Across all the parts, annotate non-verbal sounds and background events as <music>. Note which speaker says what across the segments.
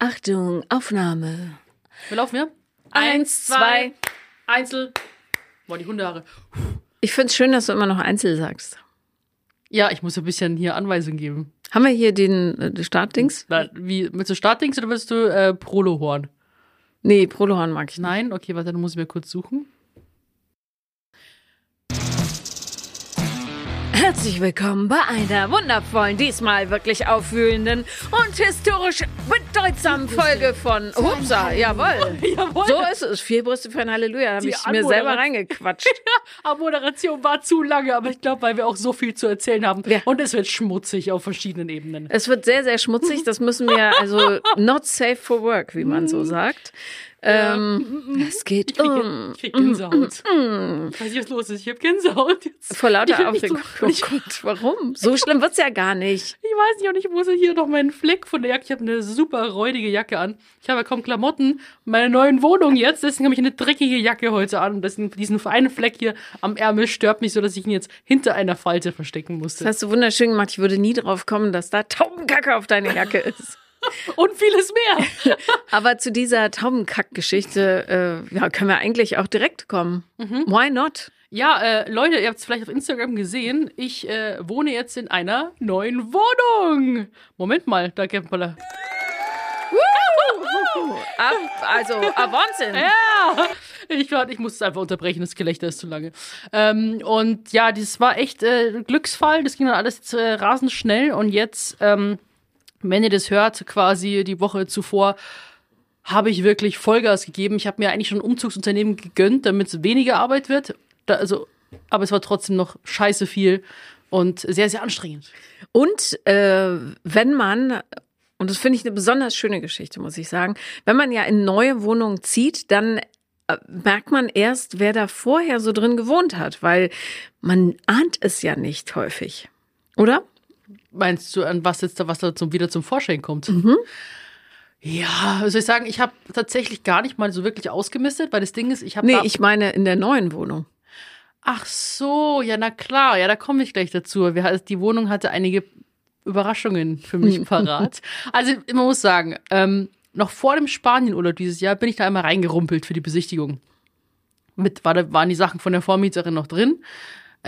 Speaker 1: Achtung, Aufnahme.
Speaker 2: Wir laufen ja?
Speaker 1: Eins, zwei.
Speaker 2: Einzel. Boah, die Hundehaare.
Speaker 1: Ich find's schön, dass du immer noch Einzel sagst.
Speaker 2: Ja, ich muss ein bisschen hier Anweisungen geben.
Speaker 1: Haben wir hier den äh, Startdings?
Speaker 2: Na, wie, willst du Startdings oder willst du äh, Prolohorn?
Speaker 1: Nee, Prolohorn mag ich nicht.
Speaker 2: Nein? Okay, warte, dann muss ich mir kurz suchen.
Speaker 1: Herzlich willkommen bei einer wundervollen, diesmal wirklich aufwühlenden und historisch bedeutsamen Folge von Hupsa. Jawohl. <laughs>
Speaker 2: Jawohl.
Speaker 1: So ist es. Vier Brüste für ein Halleluja. Da habe
Speaker 2: Die
Speaker 1: ich mir selber reingequatscht. <laughs>
Speaker 2: Aber Moderation war zu lange, aber ich glaube, weil wir auch so viel zu erzählen haben.
Speaker 1: Ja.
Speaker 2: Und es wird schmutzig auf verschiedenen Ebenen.
Speaker 1: Es wird sehr, sehr schmutzig. Das müssen wir, also <laughs> not safe for work, wie man so sagt. Ähm, es geht
Speaker 2: Ich krieg,
Speaker 1: um.
Speaker 2: ich krieg Gänsehaut. Ich weiß nicht, was los ist. Ich hab Gänsehaut jetzt.
Speaker 1: Vor lauter Aufregung.
Speaker 2: so-
Speaker 1: Oh Gott, warum? So schlimm wird's ja gar nicht.
Speaker 2: Ich weiß nicht, und ich muss hier noch meinen Fleck von der Jacke. Ich habe eine super räudige Jacke an. Ich habe ja kaum Klamotten. Meine neuen Wohnung jetzt, deswegen habe ich eine dreckige Jacke heute an. Und deswegen, diesen einen Fleck hier am Ärmel stört mich so, dass ich ihn jetzt hinter einer Falte verstecken musste.
Speaker 1: Das hast du wunderschön gemacht. Ich würde nie drauf kommen, dass da Taubenkacke auf deine Jacke ist.
Speaker 2: Und vieles mehr. <laughs>
Speaker 1: Aber zu dieser Taubenkack-Geschichte äh, ja, können wir eigentlich auch direkt kommen. Why not?
Speaker 2: Ja, äh, Leute, ihr habt es vielleicht auf Instagram gesehen. Ich äh, wohne jetzt in einer neuen Wohnung. Moment mal, da da.
Speaker 1: Ab, also, ah, Wahnsinn.
Speaker 2: Ja, ich, war- ich muss es einfach unterbrechen, das Gelächter ist zu lange. Ähm, und ja, das war echt äh, Glücksfall, das ging dann alles jetzt, äh, rasend schnell und jetzt, ähm, wenn ihr das hört, quasi die Woche zuvor, habe ich wirklich Vollgas gegeben. Ich habe mir eigentlich schon ein Umzugsunternehmen gegönnt, damit es weniger Arbeit wird. Da, also, aber es war trotzdem noch scheiße viel und sehr, sehr anstrengend.
Speaker 1: Und äh, wenn man, und das finde ich eine besonders schöne Geschichte, muss ich sagen, wenn man ja in neue Wohnungen zieht, dann äh, merkt man erst, wer da vorher so drin gewohnt hat, weil man ahnt es ja nicht häufig. Oder?
Speaker 2: Meinst du, an was jetzt da, was da zum, wieder zum Vorschein kommt? Ja, also ich sagen, ich habe tatsächlich gar nicht mal so wirklich ausgemistet, weil das Ding ist, ich habe
Speaker 1: Nee, ich meine in der neuen Wohnung.
Speaker 2: ach so, ja na klar, ja da komme ich gleich dazu. Wir, also die Wohnung hatte einige Überraschungen für mich <laughs> parat. Also man muss sagen, ähm, noch vor dem Spanienurlaub dieses Jahr bin ich da einmal reingerumpelt für die Besichtigung. Mit war waren die Sachen von der Vormieterin noch drin.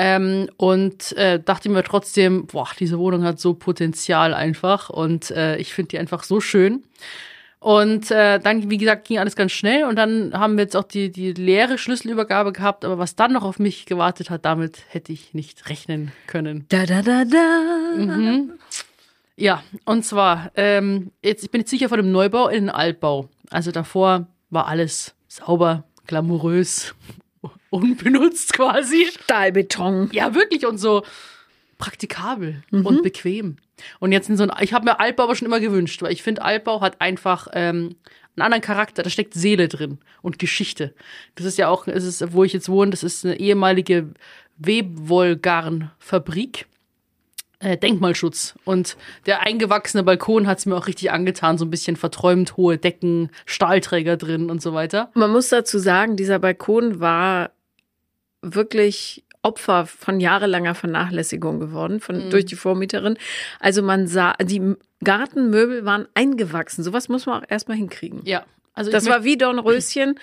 Speaker 2: Ähm, und äh, dachte mir trotzdem, boah, diese Wohnung hat so Potenzial einfach und äh, ich finde die einfach so schön. Und äh, dann, wie gesagt, ging alles ganz schnell und dann haben wir jetzt auch die, die leere Schlüsselübergabe gehabt, aber was dann noch auf mich gewartet hat, damit hätte ich nicht rechnen können.
Speaker 1: Da da da da.
Speaker 2: Mhm. Ja, und zwar, ähm, jetzt, ich bin jetzt sicher von dem Neubau in den Altbau. Also davor war alles sauber, glamourös, unbenutzt quasi.
Speaker 1: Stahlbeton.
Speaker 2: Ja, wirklich und so praktikabel und bequem. Und jetzt in so ein, ich habe mir Altbau aber schon immer gewünscht, weil ich finde, Altbau hat einfach ähm, einen anderen Charakter, da steckt Seele drin und Geschichte. Das ist ja auch, es ist, wo ich jetzt wohne, das ist eine ehemalige Webwollgarnfabrik. Äh, Denkmalschutz. Und der eingewachsene Balkon hat es mir auch richtig angetan, so ein bisschen verträumt, hohe Decken, Stahlträger drin und so weiter.
Speaker 1: Man muss dazu sagen, dieser Balkon war wirklich Opfer von jahrelanger Vernachlässigung geworden von, durch die Vormieterin. Also man sah, die Gartenmöbel waren eingewachsen. Sowas muss man auch erstmal hinkriegen.
Speaker 2: Ja. Also
Speaker 1: Das war wie Dornröschen,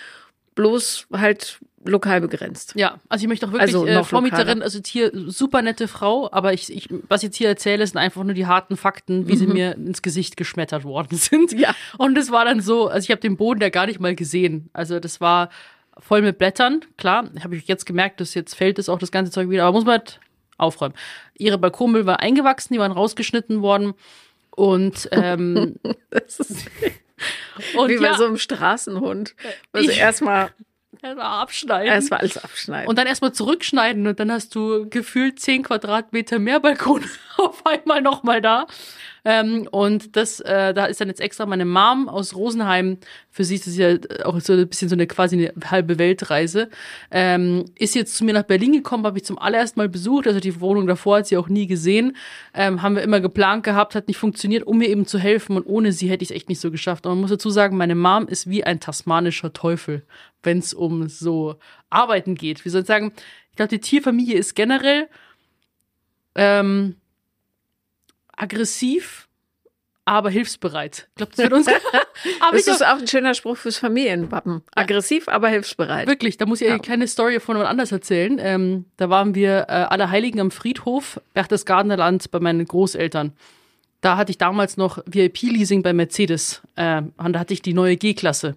Speaker 1: bloß halt lokal begrenzt.
Speaker 2: Ja, also ich möchte auch wirklich
Speaker 1: Also
Speaker 2: äh, Vormieterin, also hier super nette Frau, aber ich, ich, was ich jetzt hier erzähle, sind einfach nur die harten Fakten, wie sie mir ins Gesicht geschmettert worden <laughs> sind.
Speaker 1: Mhm. Ja.
Speaker 2: Und es war dann so, also ich habe den Boden da gar nicht mal gesehen. Also das war voll mit Blättern, klar, habe ich jetzt gemerkt, dass jetzt fällt es auch das ganze Zeug wieder, aber muss man halt aufräumen. Ihre Balkonmüll war eingewachsen, die waren rausgeschnitten worden und ähm, <laughs>
Speaker 1: Das ist <laughs>
Speaker 2: und
Speaker 1: wie
Speaker 2: ja,
Speaker 1: bei so einem Straßenhund. Also erstmal <laughs>
Speaker 2: erstmal abschneiden.
Speaker 1: erstmal alles abschneiden.
Speaker 2: Und dann erstmal zurückschneiden und dann hast du gefühlt 10 Quadratmeter mehr Balkon auf einmal nochmal da. Ähm, und das, äh, da ist dann jetzt extra meine Mom aus Rosenheim, für sie ist das ja auch so ein bisschen so eine quasi eine halbe Weltreise, ähm, ist jetzt zu mir nach Berlin gekommen, habe ich zum allerersten Mal besucht, also die Wohnung davor hat sie auch nie gesehen, ähm, haben wir immer geplant gehabt, hat nicht funktioniert, um mir eben zu helfen. Und ohne sie hätte ich es echt nicht so geschafft. Und man muss dazu sagen, meine Mom ist wie ein tasmanischer Teufel, wenn es um so Arbeiten geht. Wie soll ich sagen, ich glaube, die Tierfamilie ist generell ähm, aggressiv, aber hilfsbereit. Ich glaube, das wird uns. <laughs> aber
Speaker 1: Das ist auch ein schöner Spruch fürs Familienwappen. Aggressiv, aber hilfsbereit.
Speaker 2: Wirklich, da muss ich
Speaker 1: Ja.
Speaker 2: eine kleine Story von jemand anders erzählen. Ähm, da waren wir äh, Allerheiligen am Friedhof, Berchtesgadener Land, bei meinen Großeltern. Da hatte ich damals noch VIP-Leasing bei Mercedes. Äh, und da hatte ich die neue G-Klasse.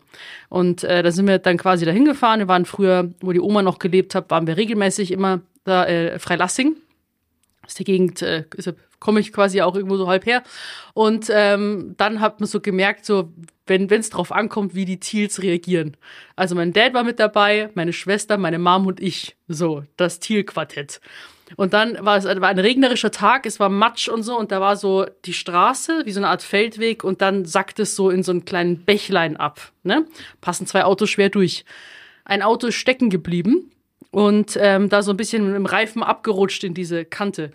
Speaker 2: Und äh, da sind wir dann quasi dahin gefahren. Wir waren früher, wo die Oma noch gelebt hat, waren wir regelmäßig immer da, äh, Freilassing. Aus der Gegend äh, komme ich quasi auch irgendwo so halb her. Und ähm, dann hat man so gemerkt, so wenn es drauf ankommt, wie die Teals reagieren. Also mein Dad war mit dabei, meine Schwester, meine Mom und ich. So, das Teal-Quartett. Und dann war es war ein regnerischer Tag, es war Matsch und so, und da war so die Straße, wie so eine Art Feldweg, und dann sackt es so in so einen kleinen Bächlein ab. Ne? Passen zwei Autos schwer durch. Ein Auto ist stecken geblieben und ähm, da so ein bisschen mit dem Reifen abgerutscht in diese Kante.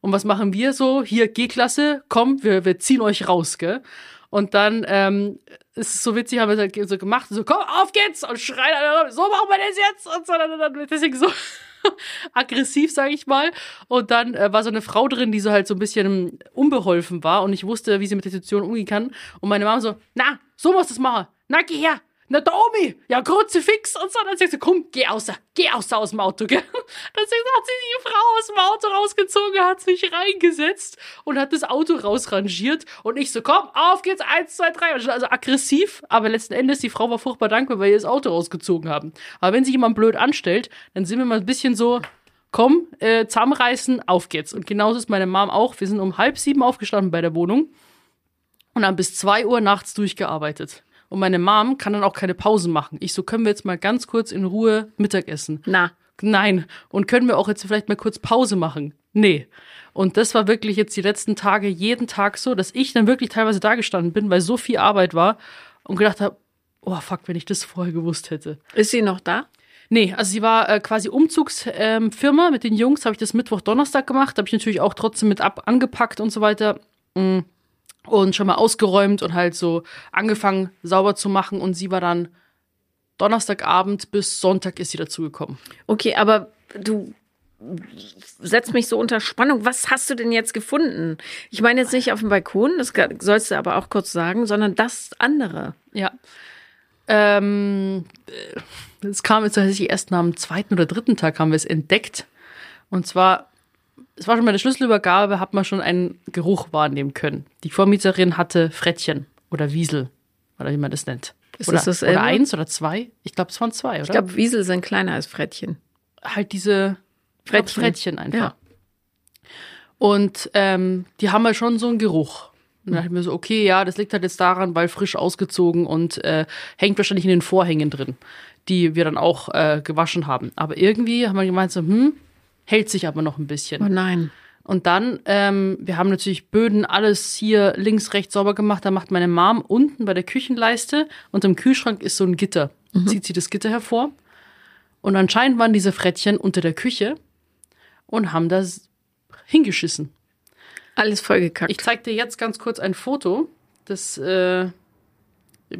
Speaker 2: Und was machen wir so? Hier, G-Klasse, komm, wir, wir ziehen euch raus, gell? Und dann ähm, ist es so witzig, haben wir so gemacht, so, komm, auf geht's! Und schreien alle, so machen wir das jetzt! Und so, dann, dann deswegen so <laughs> aggressiv, sage ich mal. Und dann äh, war so eine Frau drin, die so halt so ein bisschen unbeholfen war und ich wusste, wie sie mit der Situation umgehen kann. Und meine Mama so, na, so musst du es machen. Na, geh her. Na, der Omi, ja, Kruzifix und so. Dann sagt sie, komm, geh außer, geh außer aus dem Auto, gell? <laughs> Deswegen hat sie die Frau aus dem Auto rausgezogen, hat sich reingesetzt und hat das Auto rausrangiert. Und ich so, komm, auf geht's, eins, zwei, drei. Also aggressiv, aber letzten Endes, die Frau war furchtbar dankbar, weil ihr das Auto rausgezogen haben. Aber wenn sich jemand blöd anstellt, dann sind wir mal ein bisschen so, komm, äh, zusammenreißen, auf geht's. Und genauso ist meine Mom auch. Wir sind um halb sieben aufgestanden bei der Wohnung und haben bis zwei Uhr nachts durchgearbeitet. Und meine Mom kann dann auch keine Pausen machen. Ich so, können wir jetzt mal ganz kurz in Ruhe Mittagessen?
Speaker 1: Na,
Speaker 2: Nein. Und können wir auch jetzt vielleicht mal kurz Pause machen? Nee. Und das war wirklich jetzt die letzten Tage jeden Tag so, dass ich dann wirklich teilweise da gestanden bin, weil so viel Arbeit war und gedacht habe, oh fuck, wenn ich das vorher gewusst hätte.
Speaker 1: ist sie noch da?
Speaker 2: Nee, also sie war äh, quasi Umzugsfirma ähm, mit den Jungs, habe ich das Mittwoch, Donnerstag gemacht, habe ich natürlich auch trotzdem mit ab angepackt und so weiter. Mm. Und schon mal ausgeräumt und halt so angefangen sauber zu machen und sie war dann Donnerstagabend bis Sonntag ist sie dazugekommen.
Speaker 1: Okay, aber du setzt mich so unter Spannung. Was hast du denn jetzt gefunden? Ich meine jetzt nicht auf dem Balkon, das sollst du aber auch kurz sagen, sondern das andere.
Speaker 2: Ja. Ähm, äh, es kam jetzt tatsächlich erst nach dem zweiten oder dritten Tag haben wir es entdeckt. Und zwar, es war schon bei der Schlüsselübergabe, hat man schon einen Geruch wahrnehmen können. Die Vormieterin hatte Frettchen oder Wiesel, oder wie man das nennt.
Speaker 1: Ist
Speaker 2: oder,
Speaker 1: das dasselbe?
Speaker 2: oder eins oder zwei? Ich glaube, es waren zwei, oder?
Speaker 1: Ich glaube, Wiesel sind kleiner als Frettchen.
Speaker 2: halt diese
Speaker 1: Frettchen.
Speaker 2: Frettchen, Frettchen einfach.
Speaker 1: Ja.
Speaker 2: Und ähm, die haben halt schon so einen Geruch. Und dann dachte ich mir so, okay, ja, das liegt halt jetzt daran, weil frisch ausgezogen und äh, hängt wahrscheinlich in den Vorhängen drin, die wir dann auch äh, gewaschen haben. Aber irgendwie haben wir gemeint so, hm, hält sich aber noch ein bisschen.
Speaker 1: Oh nein.
Speaker 2: Und dann, ähm, wir haben natürlich Böden, alles hier links, rechts sauber gemacht. Da macht meine Mom unten bei der Küchenleiste und im Kühlschrank ist so ein Gitter. Zieht sie das Gitter hervor. Und anscheinend waren diese Frettchen unter der Küche und haben das hingeschissen.
Speaker 1: Alles vollgekackt.
Speaker 2: Ich zeig dir jetzt ganz kurz ein Foto. Das, äh,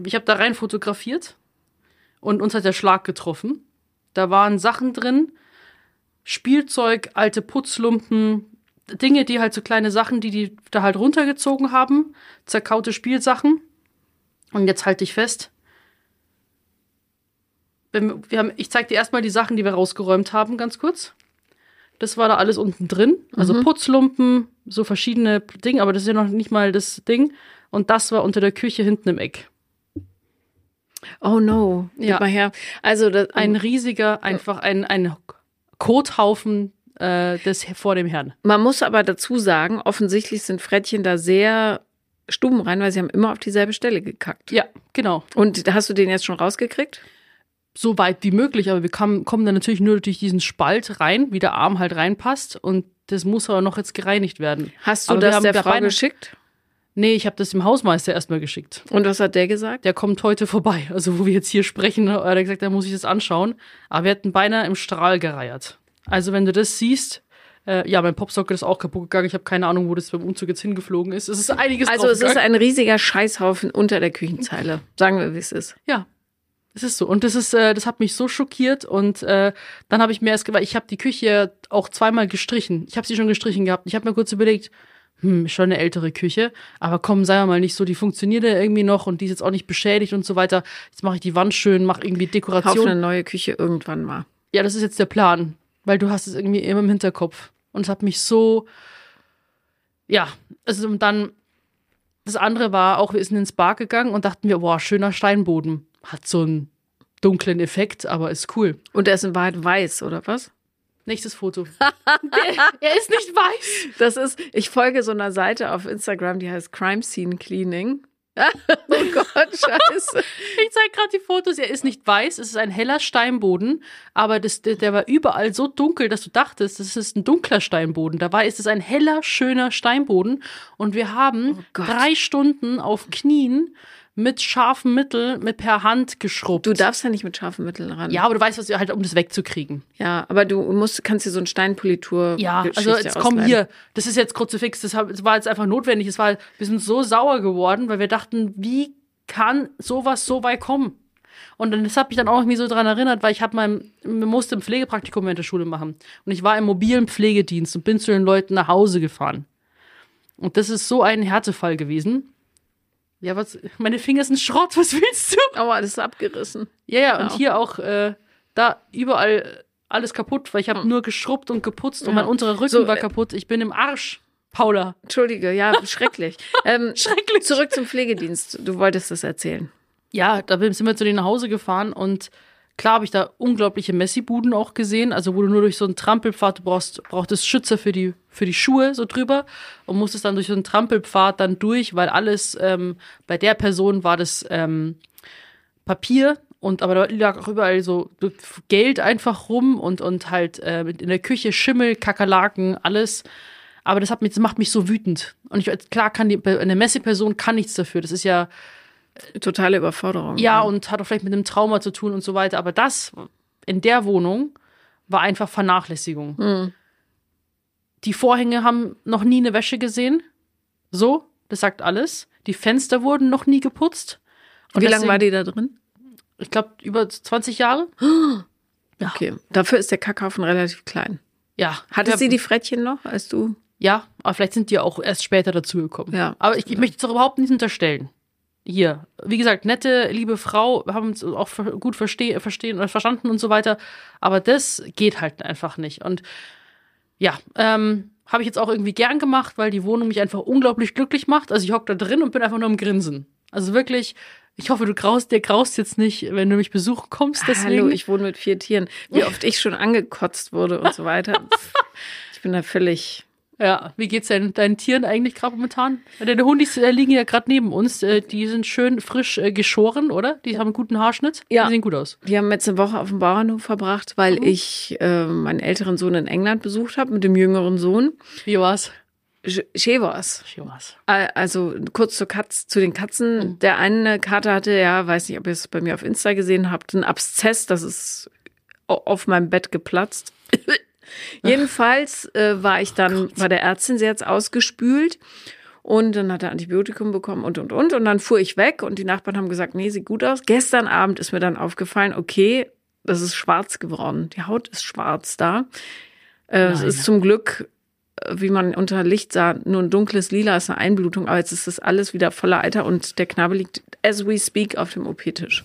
Speaker 2: ich habe da rein fotografiert und uns hat der Schlag getroffen. Da waren Sachen drin, Spielzeug, alte Putzlumpen, Dinge, die halt so kleine Sachen, die die da halt runtergezogen haben, zerkaute Spielsachen. Und jetzt halte ich fest. Wir, haben, ich zeig dir erstmal die Sachen, die wir rausgeräumt haben, ganz kurz. Das war da alles unten drin. Also Putzlumpen, so verschiedene Dinge, aber das ist ja noch nicht mal das Ding. Und das war unter der Küche hinten im Eck.
Speaker 1: oh no. Gib
Speaker 2: Ja.
Speaker 1: mal her. Also das,
Speaker 2: Ein riesiger, einfach ein, ein Kothaufen äh, des vor dem Herrn.
Speaker 1: man muss aber dazu sagen, offensichtlich sind Frettchen da sehr stubenrein, weil sie haben immer auf dieselbe Stelle gekackt.
Speaker 2: Ja, genau.
Speaker 1: Und hast du den jetzt schon rausgekriegt?
Speaker 2: So weit wie möglich, aber wir kam, kommen dann natürlich nur durch diesen Spalt rein, wie der Arm halt reinpasst. Und das muss aber noch jetzt gereinigt werden.
Speaker 1: Hast du
Speaker 2: Aber
Speaker 1: das der Frau
Speaker 2: beinahe-
Speaker 1: geschickt?
Speaker 2: Nee, ich habe das dem Hausmeister erstmal geschickt.
Speaker 1: Und was hat der gesagt?
Speaker 2: Der kommt heute vorbei. Also, wo wir jetzt hier sprechen, hat er gesagt, da muss ich das anschauen. Aber wir hätten beinahe im Strahl gereiert. Also, wenn du das siehst, äh, ja, mein Popsocket ist auch kaputt gegangen. Ich habe keine Ahnung, wo das beim Umzug jetzt hingeflogen ist. Es ist einiges
Speaker 1: Also es ist ein riesiger Scheißhaufen unter der Küchenzeile. Sagen wir, wie es ist.
Speaker 2: Ja, es ist so. Und das ist, äh, das hat mich so schockiert. Und äh, dann habe ich mir erst, weil ich habe die Küche auch zweimal gestrichen. Ich habe sie schon gestrichen gehabt. Ich habe mir kurz überlegt, hm, schon eine ältere Küche, aber komm, sei mal nicht so, die funktioniert ja irgendwie noch und die ist jetzt auch nicht beschädigt und so weiter. Jetzt mache ich die Wand schön, mache irgendwie
Speaker 1: Kauf
Speaker 2: Dekoration.
Speaker 1: eine neue Küche irgendwann mal.
Speaker 2: Ja, das ist jetzt der Plan, weil du hast es irgendwie immer im Hinterkopf. Und es hat mich so, ja, also und dann, das andere war auch, wir sind ins Bar gegangen und dachten wir, boah, schöner Steinboden. Hat so einen dunklen Effekt, aber ist cool.
Speaker 1: Und er ist in Wahrheit weiß, oder was?
Speaker 2: Nächstes Foto. <laughs> Der, er ist nicht weiß.
Speaker 1: Das ist, ich folge so einer Seite auf Instagram, die heißt Crime Scene Cleaning. <laughs> oh Gott, scheiße.
Speaker 2: Ich zeige gerade die Fotos. Er ist nicht weiß, es ist ein heller Steinboden, aber das, der, der war überall so dunkel, dass du dachtest, das ist ein dunkler Steinboden. Dabei ist es ein heller, schöner Steinboden. Und wir haben
Speaker 1: Oh
Speaker 2: drei Stunden auf Knien mit scharfem Mittel, mit per Hand geschrubbt.
Speaker 1: Du darfst ja nicht mit scharfen Mitteln ran.
Speaker 2: ja, aber du weißt, was halt, um das wegzukriegen.
Speaker 1: Ja, aber du musst, kannst dir so ein Steinpolitur.
Speaker 2: Ja, also jetzt komm hier, das ist jetzt Kruzifix, das, hab- das war jetzt einfach notwendig. Es war, wir sind so sauer geworden, weil wir dachten, wie kann sowas so weit kommen? Und dann, das hat mich dann auch irgendwie so dran erinnert, weil ich habe mein, musste ein Pflegepraktikum in der Schule machen. Und ich war im mobilen Pflegedienst und bin zu den Leuten nach Hause gefahren. Und das ist so ein Härtefall gewesen. Ja, was, meine Finger sind Schrott, <laughs> was willst du?
Speaker 1: Aber alles ist abgerissen.
Speaker 2: Ja, ja, und
Speaker 1: Ja.
Speaker 2: hier auch, äh, da überall alles kaputt, weil ich habe nur geschrubbt und geputzt und
Speaker 1: Ja.
Speaker 2: mein unterer Rücken
Speaker 1: So,
Speaker 2: war
Speaker 1: äh,
Speaker 2: kaputt. Ich bin im Arsch, Paula.
Speaker 1: Entschuldige, ja, <laughs> schrecklich. ähm,
Speaker 2: Schrecklich.
Speaker 1: Zurück zum Pflegedienst. Du wolltest das erzählen.
Speaker 2: Ja, da sind wir zu denen nach Hause gefahren und klar habe ich da unglaubliche Messi-Buden auch gesehen, also wo du nur durch so einen Trampelpfad, du brauchst, brauchtest Schützer für die, für die Schuhe so drüber und musstest dann durch so einen Trampelpfad dann durch, weil alles, ähm, bei der Person war das ähm, Papier und aber da lag auch überall so Geld einfach rum und, und halt äh, in der Küche Schimmel, Kakerlaken, alles. Aber das, hat mich, das macht mich so wütend. Und ich, klar kann die, eine Messi-Person kann nichts dafür. Das ist ja,
Speaker 1: Totale Überforderung.
Speaker 2: ja, und hat auch vielleicht mit einem Trauma zu tun und so weiter. Aber das in der Wohnung war einfach Vernachlässigung. Die Vorhänge haben noch nie eine Wäsche gesehen. So, das sagt alles. Die Fenster wurden noch nie geputzt.
Speaker 1: Wie lange war die da drin?
Speaker 2: Ich glaube, über 20 Jahre. <gasps>
Speaker 1: Okay. Dafür ist der Kackhaufen relativ klein.
Speaker 2: Ja.
Speaker 1: Hattest
Speaker 2: ja,
Speaker 1: sie die Frettchen noch, als du.
Speaker 2: Ja, aber vielleicht sind die auch erst später dazugekommen.
Speaker 1: Ja.
Speaker 2: Aber ich, ich möchte es doch überhaupt nicht unterstellen. Hier, wie gesagt, nette, liebe Frau, haben uns auch gut versteh, verstehen oder verstanden und so weiter. Aber das geht halt einfach nicht. Und ja, ähm, habe ich jetzt auch irgendwie gern gemacht, weil die Wohnung mich einfach unglaublich glücklich macht. Also ich hocke da drin und bin einfach nur am Grinsen. Also wirklich, ich hoffe, du graust, dir graust jetzt nicht, wenn du mich besuchen kommst. Deswegen.
Speaker 1: Hallo, ich wohne mit vier Tieren. Wie oft ich schon angekotzt wurde und so weiter. <laughs> Ich bin da völlig.
Speaker 2: Ja, wie geht's denn deinen Tieren eigentlich gerade momentan? Deine Hundis äh, liegen ja gerade neben uns. Äh, die sind schön frisch äh, geschoren, oder? Die haben einen guten Haarschnitt.
Speaker 1: Ja.
Speaker 2: Die sehen gut aus.
Speaker 1: Die haben jetzt eine Woche auf dem Bauernhof verbracht, weil
Speaker 2: Mhm.
Speaker 1: ich äh, meinen älteren Sohn in England besucht habe mit dem jüngeren Sohn.
Speaker 2: Wie war's?
Speaker 1: Sch- Chevos.
Speaker 2: Wie war's?
Speaker 1: Also kurz zur Katz, zu den Katzen. Der eine Kater hatte, ja, weiß nicht, ob ihr es bei mir auf Insta gesehen habt, einen Abszess, das ist au- auf meinem Bett geplatzt. <laughs> <laughs> Jedenfalls äh, war ich dann bei der Ärztin, sie hat's ausgespült und dann hat er Antibiotikum bekommen und und und und dann fuhr ich weg und die Nachbarn haben gesagt, nee, sieht gut aus. Gestern Abend ist mir dann aufgefallen, okay, das ist schwarz geworden. Die Haut ist schwarz da. Äh, es ist zum Glück äh, wie man unter Licht sah, nur ein dunkles Lila ist eine Einblutung, aber jetzt ist das alles wieder voller Alter und der Knabe liegt as we speak auf dem OP-Tisch.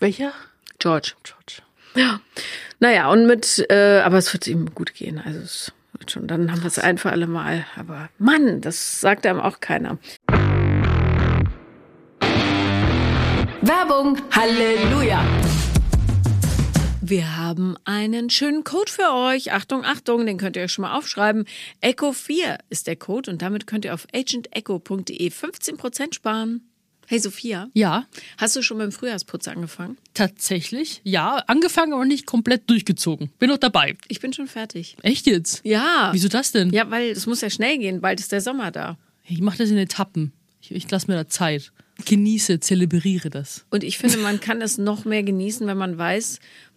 Speaker 2: Welcher?
Speaker 1: George.
Speaker 2: George.
Speaker 1: Ja. Naja, und mit, äh, aber es wird ihm gut gehen. Also es wird schon, dann haben wir es ein für alle Mal. Aber Mann, das sagt einem auch keiner.
Speaker 3: Werbung. Halleluja.
Speaker 1: Wir haben einen schönen Code für euch. Achtung, Achtung, den könnt ihr euch schon mal aufschreiben. Echo 4 ist der Code und damit könnt ihr auf agentecho.de 15% sparen. Hey Sophia,
Speaker 2: Ja,
Speaker 1: hast du schon beim Frühjahrsputz angefangen?
Speaker 2: tatsächlich. Ja, angefangen, aber nicht komplett durchgezogen. Bin noch dabei.
Speaker 1: Ich bin schon fertig.
Speaker 2: Echt jetzt?
Speaker 1: Ja.
Speaker 2: Wieso das denn?
Speaker 1: Ja, weil es muss ja schnell gehen. Bald ist der Sommer da.
Speaker 2: Ich mache das in Etappen. Ich, ich lasse mir da Zeit. Genieße, zelebriere das.
Speaker 1: Und ich finde, man kann es noch mehr genießen, wenn man weiß,